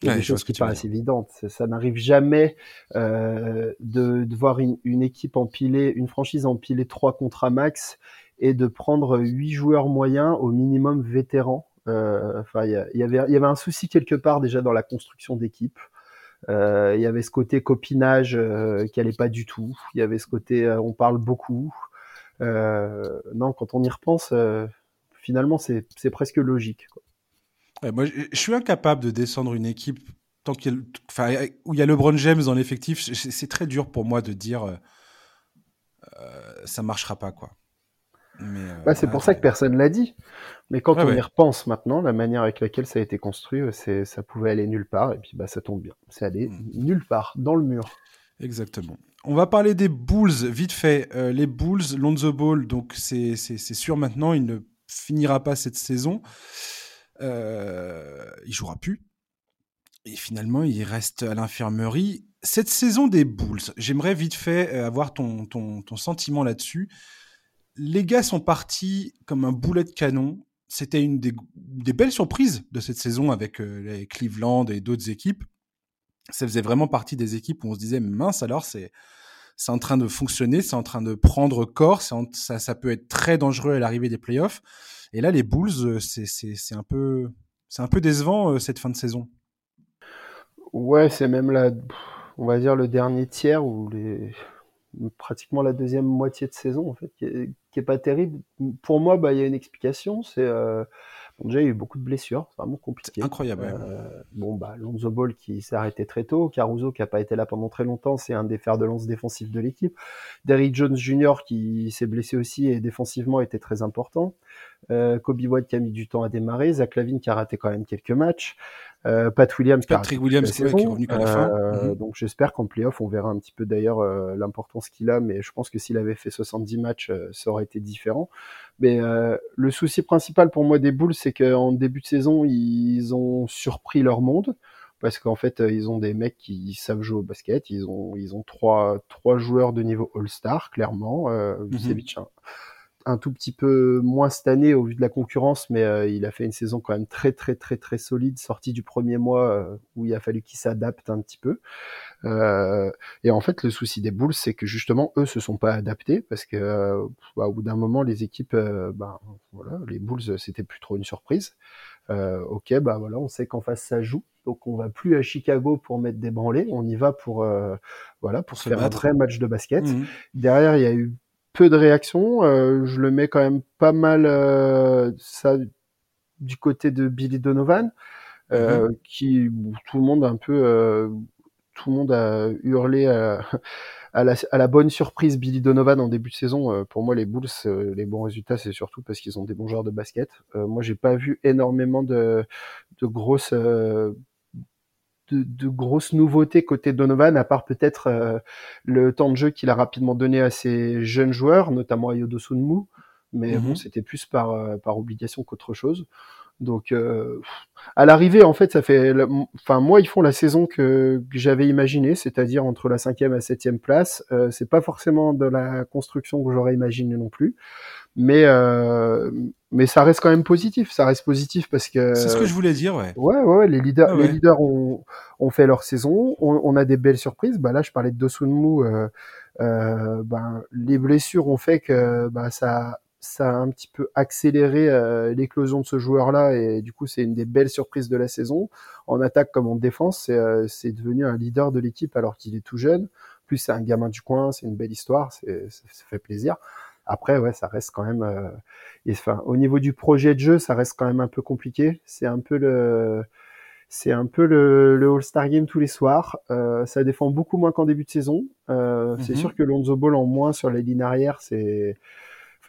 Il y a des choses qui paraissent évidentes. Ça, n'arrive jamais euh, de, de, voir une, une, équipe empiler, une franchise empiler trois contrats max et de prendre huit joueurs moyens au minimum vétérans. Euh, enfin, il y, avait, il y avait un souci quelque part déjà dans la construction d'équipe. Euh, il y avait ce côté copinage euh, qui allait pas du tout. Il y avait ce côté on parle beaucoup. Euh, non, quand on y repense, euh, finalement, c'est presque logique. moi, je suis incapable de descendre une équipe tant qu'il enfin, où il y a LeBron James dans l'effectif. C'est très dur pour moi de dire euh, ça marchera pas, quoi. Bah, c'est pour ça que personne l'a dit. Mais quand on y repense maintenant, la manière avec laquelle ça a été construit, c'est ça pouvait aller nulle part, et puis bah ça tombe bien. C'est allé hmm. nulle part, dans le mur. Exactement. On va parler des Bulls vite fait. Euh, les Bulls, Lonzo Ball, donc c'est sûr maintenant, il ne finira pas cette saison. Euh, il jouera plus. Et finalement, il reste à l'infirmerie. cette saison des Bulls, j'aimerais vite fait euh, avoir ton, ton, ton sentiment là-dessus. Les gars sont partis comme un boulet de canon. C'était une des, belles surprises de cette saison avec euh, les Cleveland et d'autres équipes. Ça faisait vraiment partie des équipes où on se disait mince alors c'est c'est en train de fonctionner, c'est en train de prendre corps, ça, ça peut être très dangereux à l'arrivée des playoffs. Et là, les Bulls, euh, c'est un peu, c'est un peu décevant cette fin de saison. Ouais, c'est même la, on va dire le dernier tiers ou les pratiquement la deuxième moitié de saison en fait qui est, pas terrible. Pour moi, bah il y a une explication, c'est euh, déjà a eu beaucoup de blessures, c'est vraiment compliqué. Incroyable. Euh, bon bah Lonzo Ball qui s'est arrêté très tôt, Caruso qui a pas été là pendant très longtemps, c'est un des fers de lance défensifs de l'équipe. Derrick Jones Jr. qui s'est blessé aussi et défensivement était très important. Euh, Kobe White qui a mis du temps à démarrer, Zach Lavine qui a raté quand même quelques matchs. Euh, Pat Williams, Patrick Williams qui est revenu à la fin. Euh, mhm. Donc j'espère qu'en playoff, on verra un petit peu d'ailleurs euh, l'importance qu'il a, mais je pense que s'il avait fait 70 matchs, ça aurait été différent. Mais le souci principal pour moi des Bulls, c'est qu'en début de saison, ils ont surpris leur monde parce qu'en fait ils ont des mecs qui savent jouer au basket, ils ont ils ont trois trois joueurs de niveau All-Star clairement, euh, mm un tout petit peu moins cette année au vu de la concurrence, mais euh, il a fait une saison quand même très très très très solide, sorti du premier mois euh, où il a fallu qu'il s'adapte un petit peu. Euh, et en fait, le souci des Bulls, c'est que justement eux se sont pas adaptés parce que bah, au bout d'un moment, les équipes, bah, voilà, les Bulls, c'était plus trop une surprise. ok, bah voilà, on sait qu'en face ça joue, donc on va plus à Chicago pour mettre des branlées, on y va pour voilà pour se faire un vrai match de basket. Mmh Derrière, il y a eu peu de réactions. Euh, je le mets quand même pas mal euh, ça du côté de Billy Donovan, euh, mhm. qui tout le monde un peu tout le monde a hurlé à, la, à, la, bonne surprise Billy Donovan en début de saison. pour moi, les Bulls, les bons résultats, c'est surtout parce qu'ils ont des bons joueurs de basket. moi, j'ai pas vu énormément de, de grosses de, grosses nouveautés côté Donovan, à part peut-être euh, le temps de jeu qu'il a rapidement donné à ses jeunes joueurs, notamment à Yodo Sunmu. Mais bon, mhm. c'était plus par, euh, par obligation qu'autre chose. Donc, euh, à l'arrivée, en fait, ça fait, enfin, moi, ils font la saison que, j'avais imaginée, c'est-à-dire entre la cinquième et la septième place. Euh, c'est pas forcément de la construction que j'aurais imaginé non plus, mais euh, mais ça reste quand même positif. Ça reste positif parce que. C'est ce que je voulais dire, ouais. Ouais, ouais, les leaders, ah les leaders ont, ont fait leur saison. On, on, a des belles surprises. Bah là, je parlais de Dosunmu. Euh, euh, ben, les blessures ont fait que bah, ça ça a un petit peu accéléré euh, l'éclosion de ce joueur-là et du coup c'est une des belles surprises de la saison. En attaque comme en défense, c'est euh, devenu un leader de l'équipe alors qu'il est tout jeune. Plus c'est un gamin du coin, c'est une belle histoire, ça fait plaisir. Après ouais, ça reste quand même. Euh, enfin, au niveau du projet de jeu, ça reste quand même un peu compliqué. C'est un peu le c'est un peu le, le All-Star Game tous les soirs. Euh, ça défend beaucoup moins qu'en début de saison. Euh, C'est mhm. sûr que Lonzo Ball en moins sur les lignes arrière, c'est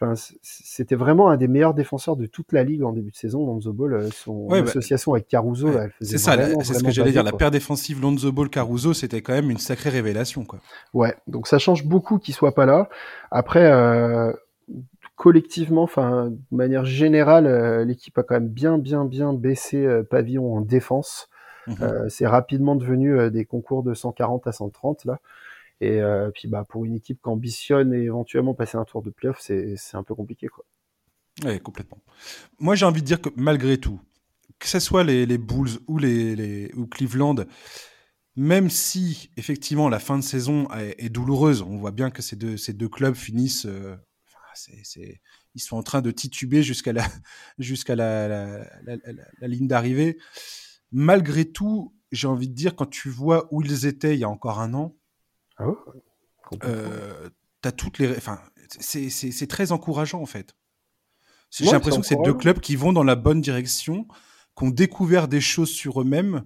Enfin, c'était vraiment un des meilleurs défenseurs de toute la ligue en début de saison. Lonzo Ball, euh, son bah, association avec Caruso, elle faisait. C'est ça, c'est ce que j'allais dire. La paire défensive Lonzo Ball Caruso, c'était quand même une sacrée révélation, quoi. Ouais, donc ça change beaucoup qu'il soit pas là. Après, euh, collectivement, enfin, de manière générale, euh, l'équipe a quand même bien, bien, bien baissé euh, pavillon en défense. Mhm. c'est rapidement devenu des concours de 140 à 130 là. Et euh, puis bah pour une équipe qui ambitionne et éventuellement passer un tour de playoff, c'est un peu compliqué quoi. Oui, complètement. Moi j'ai envie de dire que malgré tout, que ce soit les, Bulls ou, les, ou Cleveland, même si effectivement la fin de saison est, douloureuse, on voit bien que ces deux, ces deux clubs finissent, euh, ils sont en train de tituber jusqu'à la, jusqu'à la, la, ligne d'arrivée. Malgré tout, j'ai envie de dire, quand tu vois où ils étaient il y a encore un an, ah euh, as toutes les, enfin, c'est très encourageant en fait. J'ai l'impression que c'est deux clubs qui vont dans la bonne direction, qui ont découvert des choses sur eux-mêmes,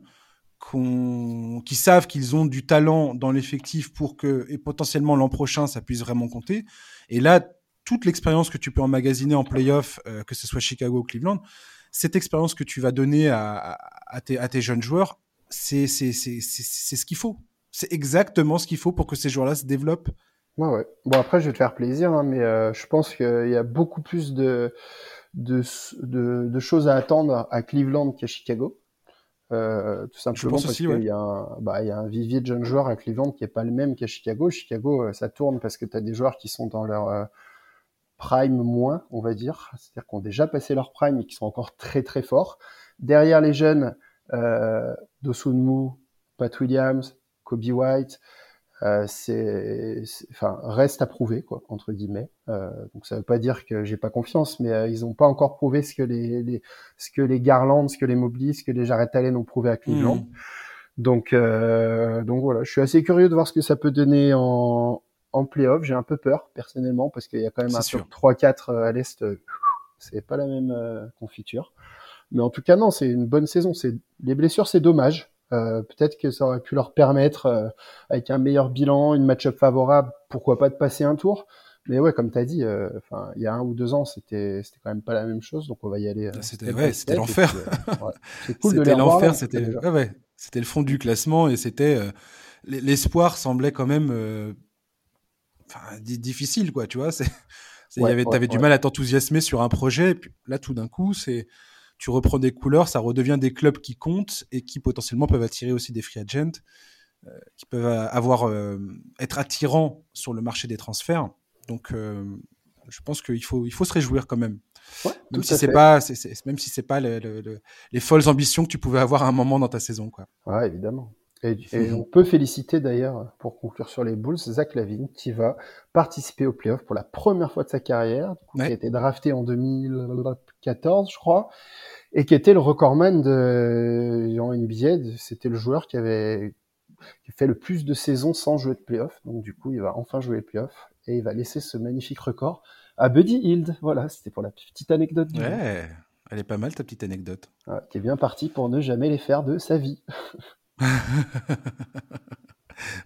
qui savent qu'ils ont du talent dans l'effectif pour que, et potentiellement l'an prochain, ça puisse vraiment compter. Et là, toute l'expérience que tu peux emmagasiner en playoff, euh, que ce soit Chicago ou Cleveland, cette expérience que tu vas donner à, à, tes, à tes, jeunes joueurs, c'est ce qu'il faut. C'est exactement ce qu'il faut pour que ces joueurs-là se développent. Ouais, ouais. Bon, après, je vais te faire plaisir, hein, mais euh, je pense qu'il y a beaucoup plus de, de, de, de, choses à attendre à Cleveland qu'à Chicago. Euh, tout simplement parce qu'il y, a un, bah, y a un vivier de jeunes joueurs à Cleveland qui est pas le même qu'à Chicago. Chicago, euh, ça tourne parce que tu as des joueurs qui sont dans leur euh, prime moins, on va dire, c'est-à-dire qui ont déjà passé leur prime et qui sont encore très très forts. Derrière les jeunes, euh, Dosunmu, Pat Williams, Kobe White, euh, c'est, enfin, reste à prouver, quoi, entre guillemets. Euh, donc ça veut pas dire que j'ai pas confiance, mais euh, ils ont pas encore prouvé ce que les, les, ce que les Garland, ce que les Mobley, ce que les Jarrett Allen ont prouvé à Cleveland. Hmm. Donc, donc voilà, je suis assez curieux de voir ce que ça peut donner en, en playoff. J'ai un peu peur personnellement parce qu'il y a quand même un top 3-4 à l'est. C'est pas la même confiture. Mais en tout cas, non, c'est une bonne saison. C'est les blessures, c'est dommage. Euh, peut-être que ça aurait pu leur permettre, euh, avec un meilleur bilan, une match-up favorable, pourquoi pas de passer un tour. Mais ouais, comme tu as dit, euh, il y a un ou deux ans, c'était c'était quand même pas la même chose, donc on va y aller. c'était ouais, c'était l'enfer. cool c'était l'enfer, c'était ouais, c'était le fond du classement et c'était l'espoir semblait quand même difficile quoi, tu vois. C'est avait t'avais du mal à t'enthousiasmer sur un projet, et puis là tout d'un coup c'est tu reprends des couleurs, ça redevient des clubs qui comptent et qui potentiellement peuvent attirer aussi des free agents, euh, qui peuvent avoir euh, être attirants sur le marché des transferts. Donc, euh, je pense qu'il faut il faut se réjouir quand même. même, si c'est pas, même si c'est pas les folles ambitions que tu pouvais avoir à un moment dans ta saison, quoi. Ouais, évidemment. Et, on peut féliciter d'ailleurs, pour conclure sur les Bulls, Zach Lavine, qui va participer au playoff pour la première fois de sa carrière, qui a été drafté en 2014, je crois, et qui était le recordman de en NBA. C'était le joueur qui avait fait le plus de saisons sans jouer de playoff. Donc du coup, il va enfin jouer le playoff et il va laisser ce magnifique record à Buddy Hield. Voilà, c'était pour la petite anecdote. Du ouais, elle est pas mal ta petite anecdote. qui est bien parti pour ne jamais les faire de sa vie.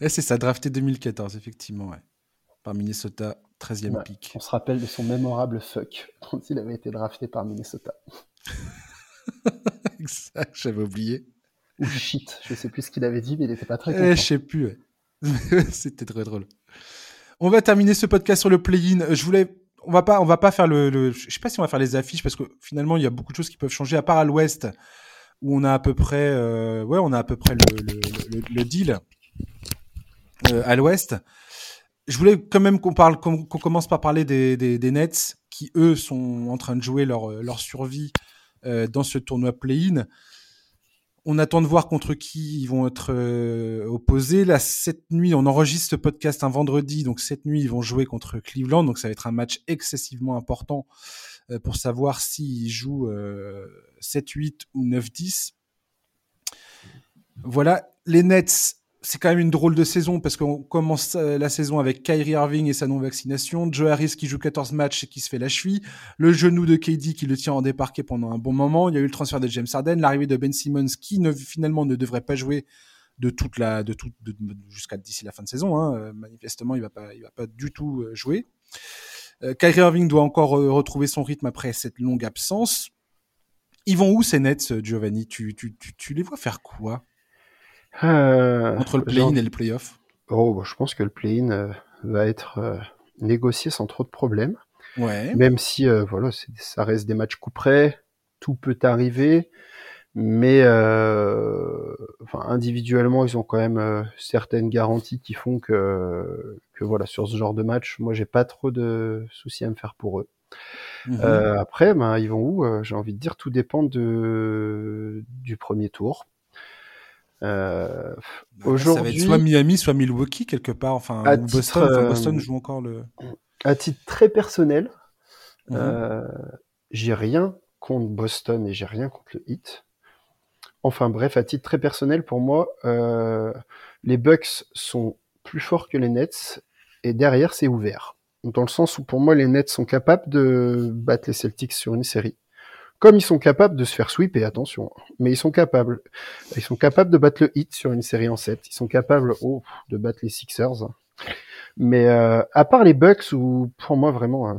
c'est ça, drafté 2014, effectivement, ouais. Par Minnesota, 13e pick. On se rappelle de son mémorable fuck quand il avait été drafté par Minnesota. exact, j'avais oublié. Ou shit, je sais plus ce qu'il avait dit, mais il était pas très eh, content. je sais plus, C'était très drôle. On va terminer ce podcast sur le play-in. Je voulais on va pas on va pas faire le, le, je sais pas si on va faire les affiches parce que finalement il y a beaucoup de choses qui peuvent changer à part à l'ouest où on a à peu près, euh, ouais, on a à peu près le, deal euh, à l'ouest. Je voulais quand même qu'on parle, qu'on commence par parler des, Nets qui eux sont en train de jouer leur, survie euh, dans ce tournoi play-in. On attend de voir contre qui ils vont être opposés. Là, cette nuit, on enregistre ce podcast un vendredi, donc cette nuit, ils vont jouer contre Cleveland, donc ça va être un match excessivement important pour savoir s'ils jouent 7-8 ou 9-10. Voilà, les Nets, c'est quand même une drôle de saison parce qu'on commence euh, la saison avec Kyrie Irving et sa non-vaccination, Joe Harris qui joue 14 matchs et qui se fait la cheville, le genou de KD qui le tient en déparqué pendant un bon moment, il y a eu le transfert de James Harden, l'arrivée de Ben Simmons qui ne, finalement ne devrait pas jouer de toute la, de toute, jusqu'à d'ici la fin de saison. Hein. Euh, manifestement, il va pas, il va pas du tout euh, jouer. Kyrie Irving doit encore retrouver son rythme après cette longue absence. Ils vont où ces Nets, Giovanni? Tu, tu, tu, tu les vois faire quoi? Euh, Entre le play-in et le play-off? Oh, bah, je pense que le play-in euh, va être euh, négocié sans trop de problèmes. Ouais. Même si, voilà, ça reste des matchs coup près, tout peut arriver. Mais enfin, individuellement, ils ont quand même certaines garanties qui font que, que voilà, sur ce genre de match, moi, j'ai pas trop de soucis à me faire pour eux. Mhm. après, ben, ils vont où J'ai envie de dire, tout dépend de, du premier tour. Euh, aujourd'hui, ça va être soit Miami, soit Milwaukee quelque part. Enfin, Boston, euh, Boston joue encore le. À titre très personnel, mhm. euh, j'ai rien contre Boston et j'ai rien contre le Heat. Enfin bref, à titre très personnel, pour moi, euh, les Bucks sont plus forts que les Nets et derrière c'est ouvert. Dans le sens où pour moi les Nets sont capables de battre les Celtics sur une série comme ils sont capables de se faire sweeper, attention, mais ils sont capables. Ils sont capables de battre le hit sur une série en 7. Ils sont capables oh, de battre les Sixers. Mais euh, à part les Bucks, où pour moi vraiment, hein,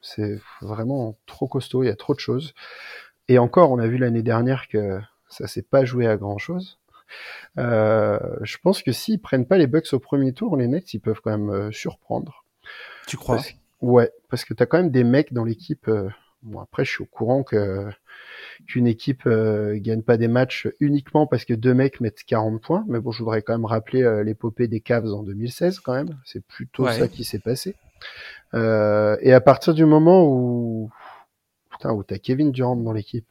c'est vraiment trop costaud, il y a trop de choses. Et encore, on a vu l'année dernière que ça s'est pas joué à grand chose. Euh, je pense que s'ils prennent pas les Bucks au premier tour, les Nets, ils peuvent quand même euh, surprendre. Tu crois? Ouais, parce que tu as quand même des mecs dans l'équipe. Bon, après, je suis au courant que qu'une équipe euh, gagne pas des matchs uniquement parce que deux mecs mettent 40 points. Mais bon, je voudrais quand même rappeler euh, l'épopée des Cavs en 2016 quand même. C'est plutôt ça qui s'est passé. Euh, et à partir du moment où putain où t'as Kevin Durant dans l'équipe,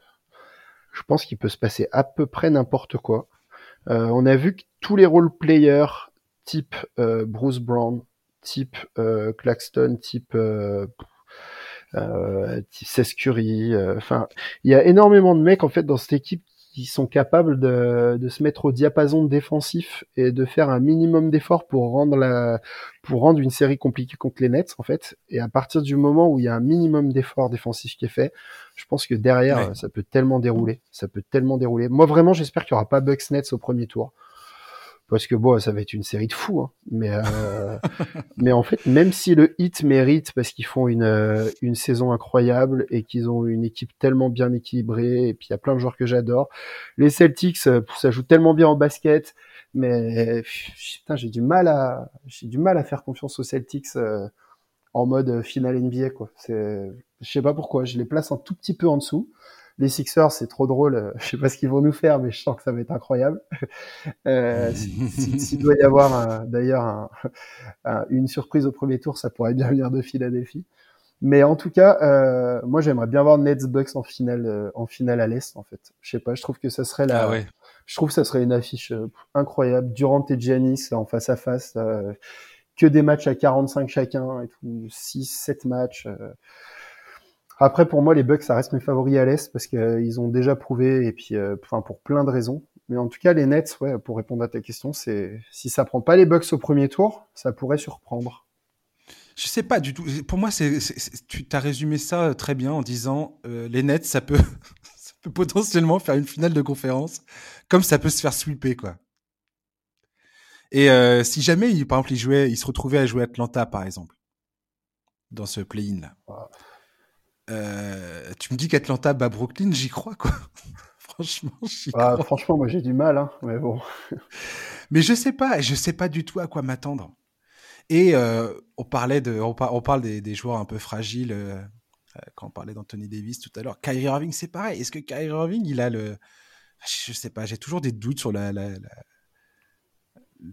je pense qu'il peut se passer à peu près n'importe quoi. Euh, on a vu que tous les role players type euh, Bruce Brown, type euh, Claxton, type euh, euh, Curry. Euh, enfin, il y a énormément de mecs en fait dans cette équipe qui sont capables de, de, se mettre au diapason défensif et de faire un minimum d'efforts pour rendre la, pour rendre une série compliquée contre les Nets en fait. Et à partir du moment où il y a un minimum d'efforts défensifs qui est fait, je pense que derrière ça peut tellement dérouler, ça peut tellement dérouler. Moi vraiment j'espère qu'il y aura pas Bucks Nets au premier tour parce que bon, ça va être une série de fous. Hein. Mais euh, mais en fait, même si le hit mérite parce qu'ils font une euh, une saison incroyable et qu'ils ont une équipe tellement bien équilibrée et puis il y a plein de joueurs que j'adore. Les Celtics, euh, ça joue tellement bien en basket, mais putain, j'ai du mal à j'ai du mal à faire confiance aux Celtics euh, en mode finale NBA quoi. C'est je sais pas pourquoi, je les place un tout petit peu en dessous les Sixers, c'est trop drôle. Euh, je sais pas ce qu'ils vont nous faire, mais je sens que ça va être incroyable. euh, S'il doit y avoir d'ailleurs un, une surprise au premier tour, ça pourrait bien venir de Philadelphie. Mais en tout cas, euh, moi j'aimerais bien voir Nets Bucks en finale, euh, en finale à l'est en fait. Je sais pas, je trouve que ça serait la, ah je trouve que ça serait une affiche euh, incroyable. Durant et Giannis en face à face, que des matchs à 45 chacun et tout, 6, 7 matchs. Après, pour moi, les Bucks, ça reste mes favoris à l'Est parce qu'ils euh, ont déjà prouvé et puis, euh, enfin, pour plein de raisons. Mais en tout cas, les Nets, ouais, pour répondre à ta question, c'est si ça prend pas les Bucks au premier tour, ça pourrait surprendre. Je sais pas du tout. Pour moi, c'est, tu as résumé ça très bien en disant euh, les Nets, ça peut, ça peut potentiellement faire une finale de conférence, comme ça peut se faire sweeper, quoi. Et euh, si jamais, par exemple, ils jouaient, ils se retrouvaient à jouer Atlanta, par exemple, dans ce play-in là. Euh, tu me dis qu'Atlanta bat Brooklyn, j'y crois, quoi. franchement, j'y ah, crois. Franchement, moi, j'ai du mal, hein, mais bon. mais je sais pas, je sais pas du tout à quoi m'attendre. Et euh, on parlait de, on, parle des, joueurs un peu fragiles euh, quand on parlait d'Anthony Davis tout à l'heure. Kyrie Irving, c'est pareil. Est-ce que Kyrie Irving, il a le, je sais pas, j'ai toujours des doutes sur la, la, la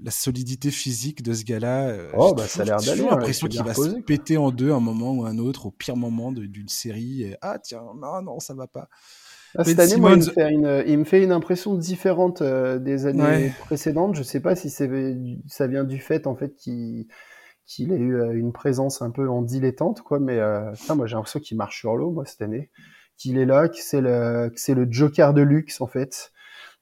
la solidité physique de ce gars-là. Euh, oh, bah, ça a l'air d'aller. J'ai l'impression qu'il va se péter en deux un moment ou un autre, au pire moment d'une série. ah, tiens, non, non, ça va pas. Ah, cette année, moi, il me, fait une, il me fait une impression différente euh, des années précédentes. Je sais pas si ça vient du fait, en fait, qu'il ait eu euh, une présence un peu en dilettante, quoi. Mais ça, moi, j'ai l'impression qu'il marche sur l'eau, moi, cette année. Qu'il est là, que c'est le, que c'est le Joker de luxe, en fait.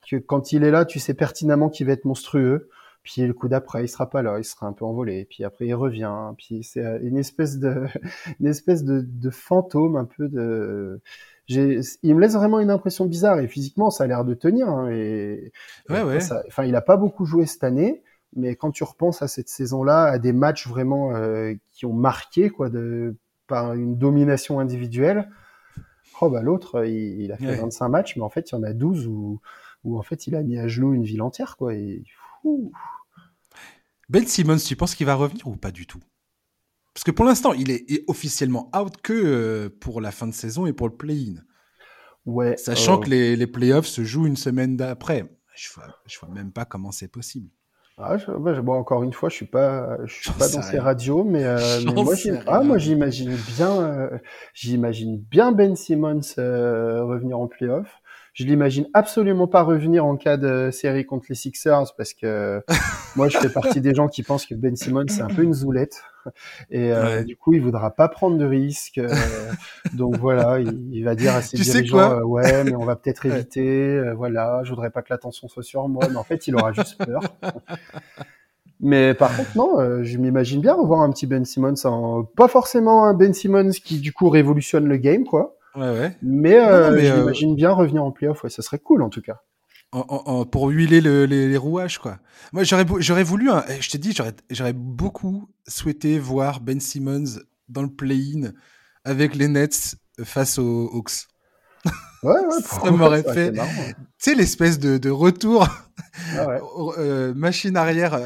Que quand il est là, tu sais pertinemment qu'il va être monstrueux. Puis le coup d'après, il sera pas là, il sera un peu envolé. Puis après, il revient. Puis c'est euh, une espèce de, une espèce de, de fantôme, un peu de. Il me laisse vraiment une impression bizarre et physiquement, ça a l'air de tenir. Hein, et, ouais, ouais. enfin, il a pas beaucoup joué cette année, mais quand tu repenses à cette saison-là, à des matchs vraiment euh, qui ont marqué quoi, de par une domination individuelle. Oh bah l'autre, il, a fait 25 matchs, mais en fait, il y en a 12 où, où en fait, il a mis à genoux une ville entière, quoi. Et ben Simmons, tu penses qu'il va revenir ou pas du tout? Parce que pour l'instant, il est, officiellement out que euh, pour la fin de saison et pour le play-in. Ouais. Sachant euh, que les, les playoffs se jouent une semaine d'après. Je vois, je vois même pas comment c'est possible. Ah, je, bon, encore une fois, je suis pas, je suis pas dans ces radios, mais, euh, moi, ah, moi, j'imagine bien, j'imagine bien Ben Simmons revenir en playoff. Je l'imagine absolument pas revenir en cas de série contre les Sixers parce que moi je fais partie des gens qui pensent que Ben Simmons c'est un peu une zoulette et euh, du coup il voudra pas prendre de risques. Euh, donc voilà, il, va dire à ses dirigeants euh, ouais mais on va peut-être éviter. voilà, je voudrais pas que l'attention soit sur moi, mais en fait il aura juste peur. Mais par contre, non, je m'imagine bien revoir un petit Ben Simmons, en... pas forcément un Ben Simmons qui du coup révolutionne le game, quoi, Ouais, ouais. Mais, euh, j'imagine bien revenir en playoff, ouais, ça serait cool en tout cas. En, pour huiler le, les, rouages, quoi. Moi, j'aurais, j'aurais voulu, je t'ai dit, j'aurais, j'aurais beaucoup souhaité voir Ben Simmons dans le play-in avec les Nets face aux Hawks. Ouais, ouais, ça m'aurait fait. Tu sais, l'espèce de, de retour, ah ouais. euh, machine arrière,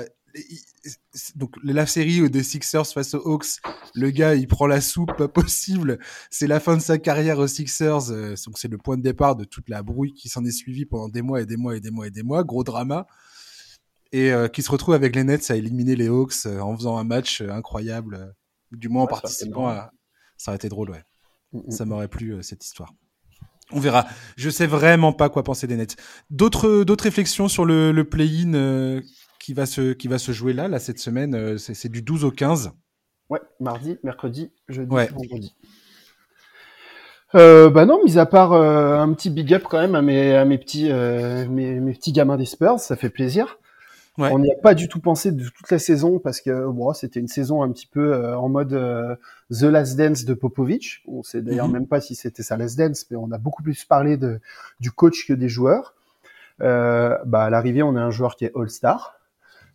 donc la série des Sixers face aux Hawks, le gars il prend la soupe pas possible. C'est la fin de sa carrière aux Sixers, euh, donc c'est le point de départ de toute la brouille qui s'en est suivie pendant des mois et des mois et des mois et des mois, gros drama. Et euh, qui se retrouve avec les Nets à éliminer les Hawks euh, en faisant un match incroyable, du moins en participant à. Ça aurait été drôle, ouais. Mm, mm. Ça m'aurait plu cette histoire. On verra. Je sais vraiment pas quoi penser des Nets. D'autres d'autres réflexions sur le, le play-in qui va se qui va se jouer là, là cette semaine. Euh, c'est du 12 au 15. Ouais, mardi, mercredi, jeudi, vendredi. Euh, bah non, mis à part euh, un petit big up quand même à mes, à mes petits, euh, mes, mes, petits gamins des Spurs, ça fait plaisir. Ouais. On n'y a pas du tout pensé de toute la saison parce que bon, c'était une saison un petit peu en mode The Last Dance de Popovic. On sait d'ailleurs mhm. même pas si c'était sa Last Dance, mais on a beaucoup plus parlé de, du coach que des joueurs. bah à l'arrivée, on a un joueur qui est All-Star,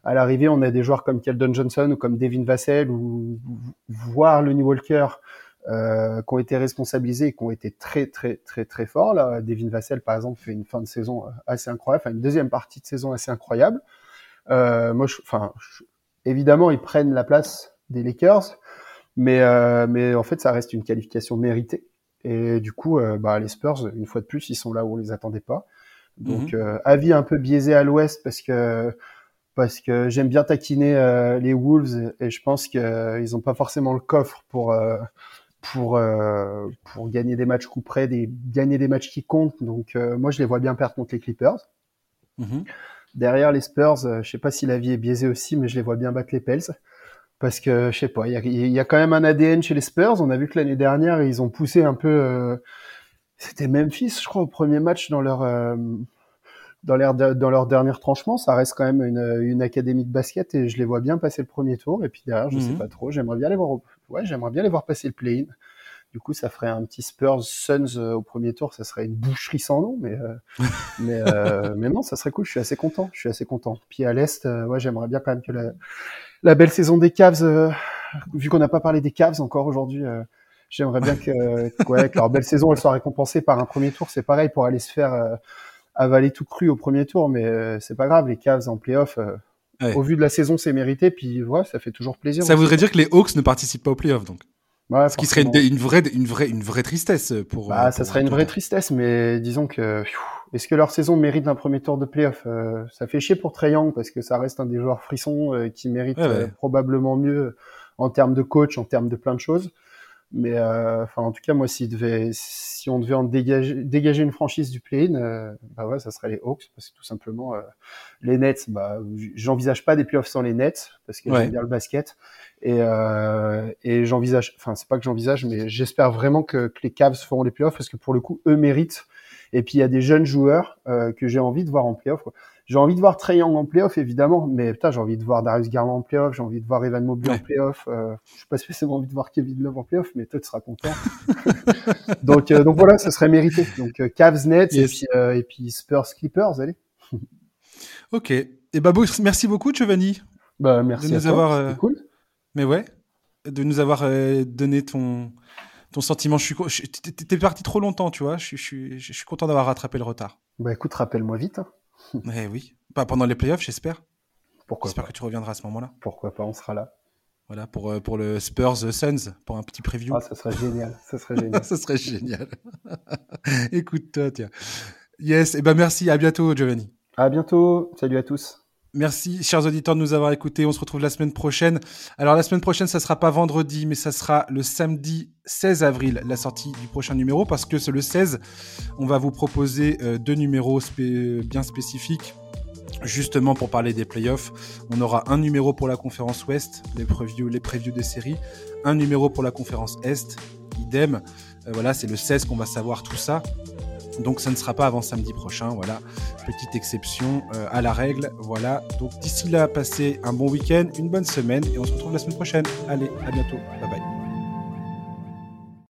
à l'arrivée, on a des joueurs comme Keldon Johnson ou comme Devin Vassell ou voire Lonnie Walker euh, qui ont été responsabilisés et qui ont été très très très très forts. Là, Devin Vassell, par exemple, fait une fin de saison assez incroyable, enfin une deuxième partie de saison assez incroyable. Euh, moi, enfin, évidemment, ils prennent la place des Lakers, mais euh, mais en fait, ça reste une qualification méritée. Et du coup, euh, bah, les Spurs, une fois de plus, ils sont là où on les attendait pas. Donc, mhm. euh, avis un peu biaisé à l'Ouest parce que parce que j'aime bien taquiner euh, les Wolves et je pense qu'ils euh, n'ont pas forcément le coffre pour euh, pour pour gagner des matchs coup près, des gagner des matchs qui comptent. Donc moi je les vois bien perdre contre les Clippers. Mm-hmm. Derrière les Spurs, je sais pas si la vie est biaisée aussi, mais je les vois bien battre les Pels parce que je sais pas, il y a, y a, quand même un ADN chez les Spurs. On a vu que l'année dernière ils ont poussé un peu. C'était Memphis, je crois, au premier match dans leur dans, leur, dans leur dernier tranchement, ça reste quand même une, une, académie de basket et je les vois bien passer le premier tour. Et puis derrière, je sais mhm. pas trop. J'aimerais bien les voir. Ouais, j'aimerais bien les voir passer le play-in. Du coup, ça ferait un petit Spurs Suns euh, au premier tour. Ça serait une boucherie sans nom, mais euh, mais euh, mais non, ça serait cool. Je suis assez content. Je suis assez content. Puis à l'est, ouais, j'aimerais bien quand même que la, la belle saison des Cavs, vu qu'on n'a pas parlé des Cavs encore aujourd'hui. J'aimerais bien que, ouais, que leur belle saison elle soit récompensée par un premier tour. C'est pareil pour aller se faire avaler tout cru au premier tour, mais euh, c'est pas grave, les Cavs en playoff, euh, au vu de la saison, c'est mérité, puis voilà, ça fait toujours plaisir. Ça voudrait dire que les Hawks ne participent pas aux playoffs, donc. Ouais, Ce qui serait une, vraie, une vraie, une vraie tristesse pour. Bah, euh, ça serait une vraie tristesse, mais disons que est-ce que leur saison mérite un premier tour de playoff Ça fait chier pour Young parce que ça reste un des joueurs frissons qui mérite probablement mieux en termes de coach, en termes de plein de choses. Mais euh, enfin, en tout cas, moi, si, devait, si on devait en dégager, dégager une franchise du play-in, euh, bah ouais, ça serait les Hawks, parce que tout simplement, euh, les Nets, bah, j'envisage pas des playoffs sans les Nets, parce que j'aime bien le basket. Et, euh, et j'envisage, enfin, c'est pas que j'envisage, mais j'espère vraiment que, que, les Cavs feront les playoffs, parce que pour le coup, eux méritent. Et puis, il y a des jeunes joueurs que j'ai envie de voir en playoffs. J'ai envie de voir Trey Young en playoff, évidemment, mais putain, j'ai envie de voir Darius Garland en playoff, j'ai envie de voir Evan Mobley en playoff. Euh, je pas spécialement envie de voir Kevin Love en playoff, mais toi, tu seras content. donc, euh, donc voilà, ça serait mérité. Donc euh, Cavs Nets et, puis, euh, et puis Spurs Clippers, allez. ok. Et bah, merci beaucoup, Giovanni. Bah, merci de nous à avoir. Euh, cool. Mais ouais, de nous avoir donné ton ton sentiment. Je suis, t'es parti trop longtemps, tu vois. Je, je, je suis content d'avoir rattrapé le retard. Bah écoute, rappelle-moi vite. Hein. Eh oui. Pas pendant les playoffs, j'espère. Pourquoi J'espère que tu reviendras à ce moment-là. Pourquoi pas, on sera là. Voilà, pour, euh, pour le Spurs Suns, pour un petit preview. Ah, ça serait génial. Ça serait génial. ça serait génial. Écoute-toi, tiens. Yes, et eh ben merci. À bientôt, Giovanni. À bientôt. Salut à tous. Merci, chers auditeurs, de nous avoir écoutés. On se retrouve la semaine prochaine. Alors, la semaine prochaine, ça sera pas vendredi, mais ça sera le samedi 16 avril, la sortie du prochain numéro, parce que c'est le 16. On va vous proposer euh, deux numéros bien spécifiques, justement pour parler des playoffs. On aura un numéro pour la conférence Ouest, les previews, les previews des séries, un numéro pour la conférence Est, idem. Euh, voilà, c'est le 16 qu'on va savoir tout ça. Donc ça ne sera pas avant samedi prochain, voilà. Petite exception euh, à la règle, voilà. Donc d'ici là, passez un bon week-end, une bonne semaine et on se retrouve la semaine prochaine. Allez, à bientôt, bye bye.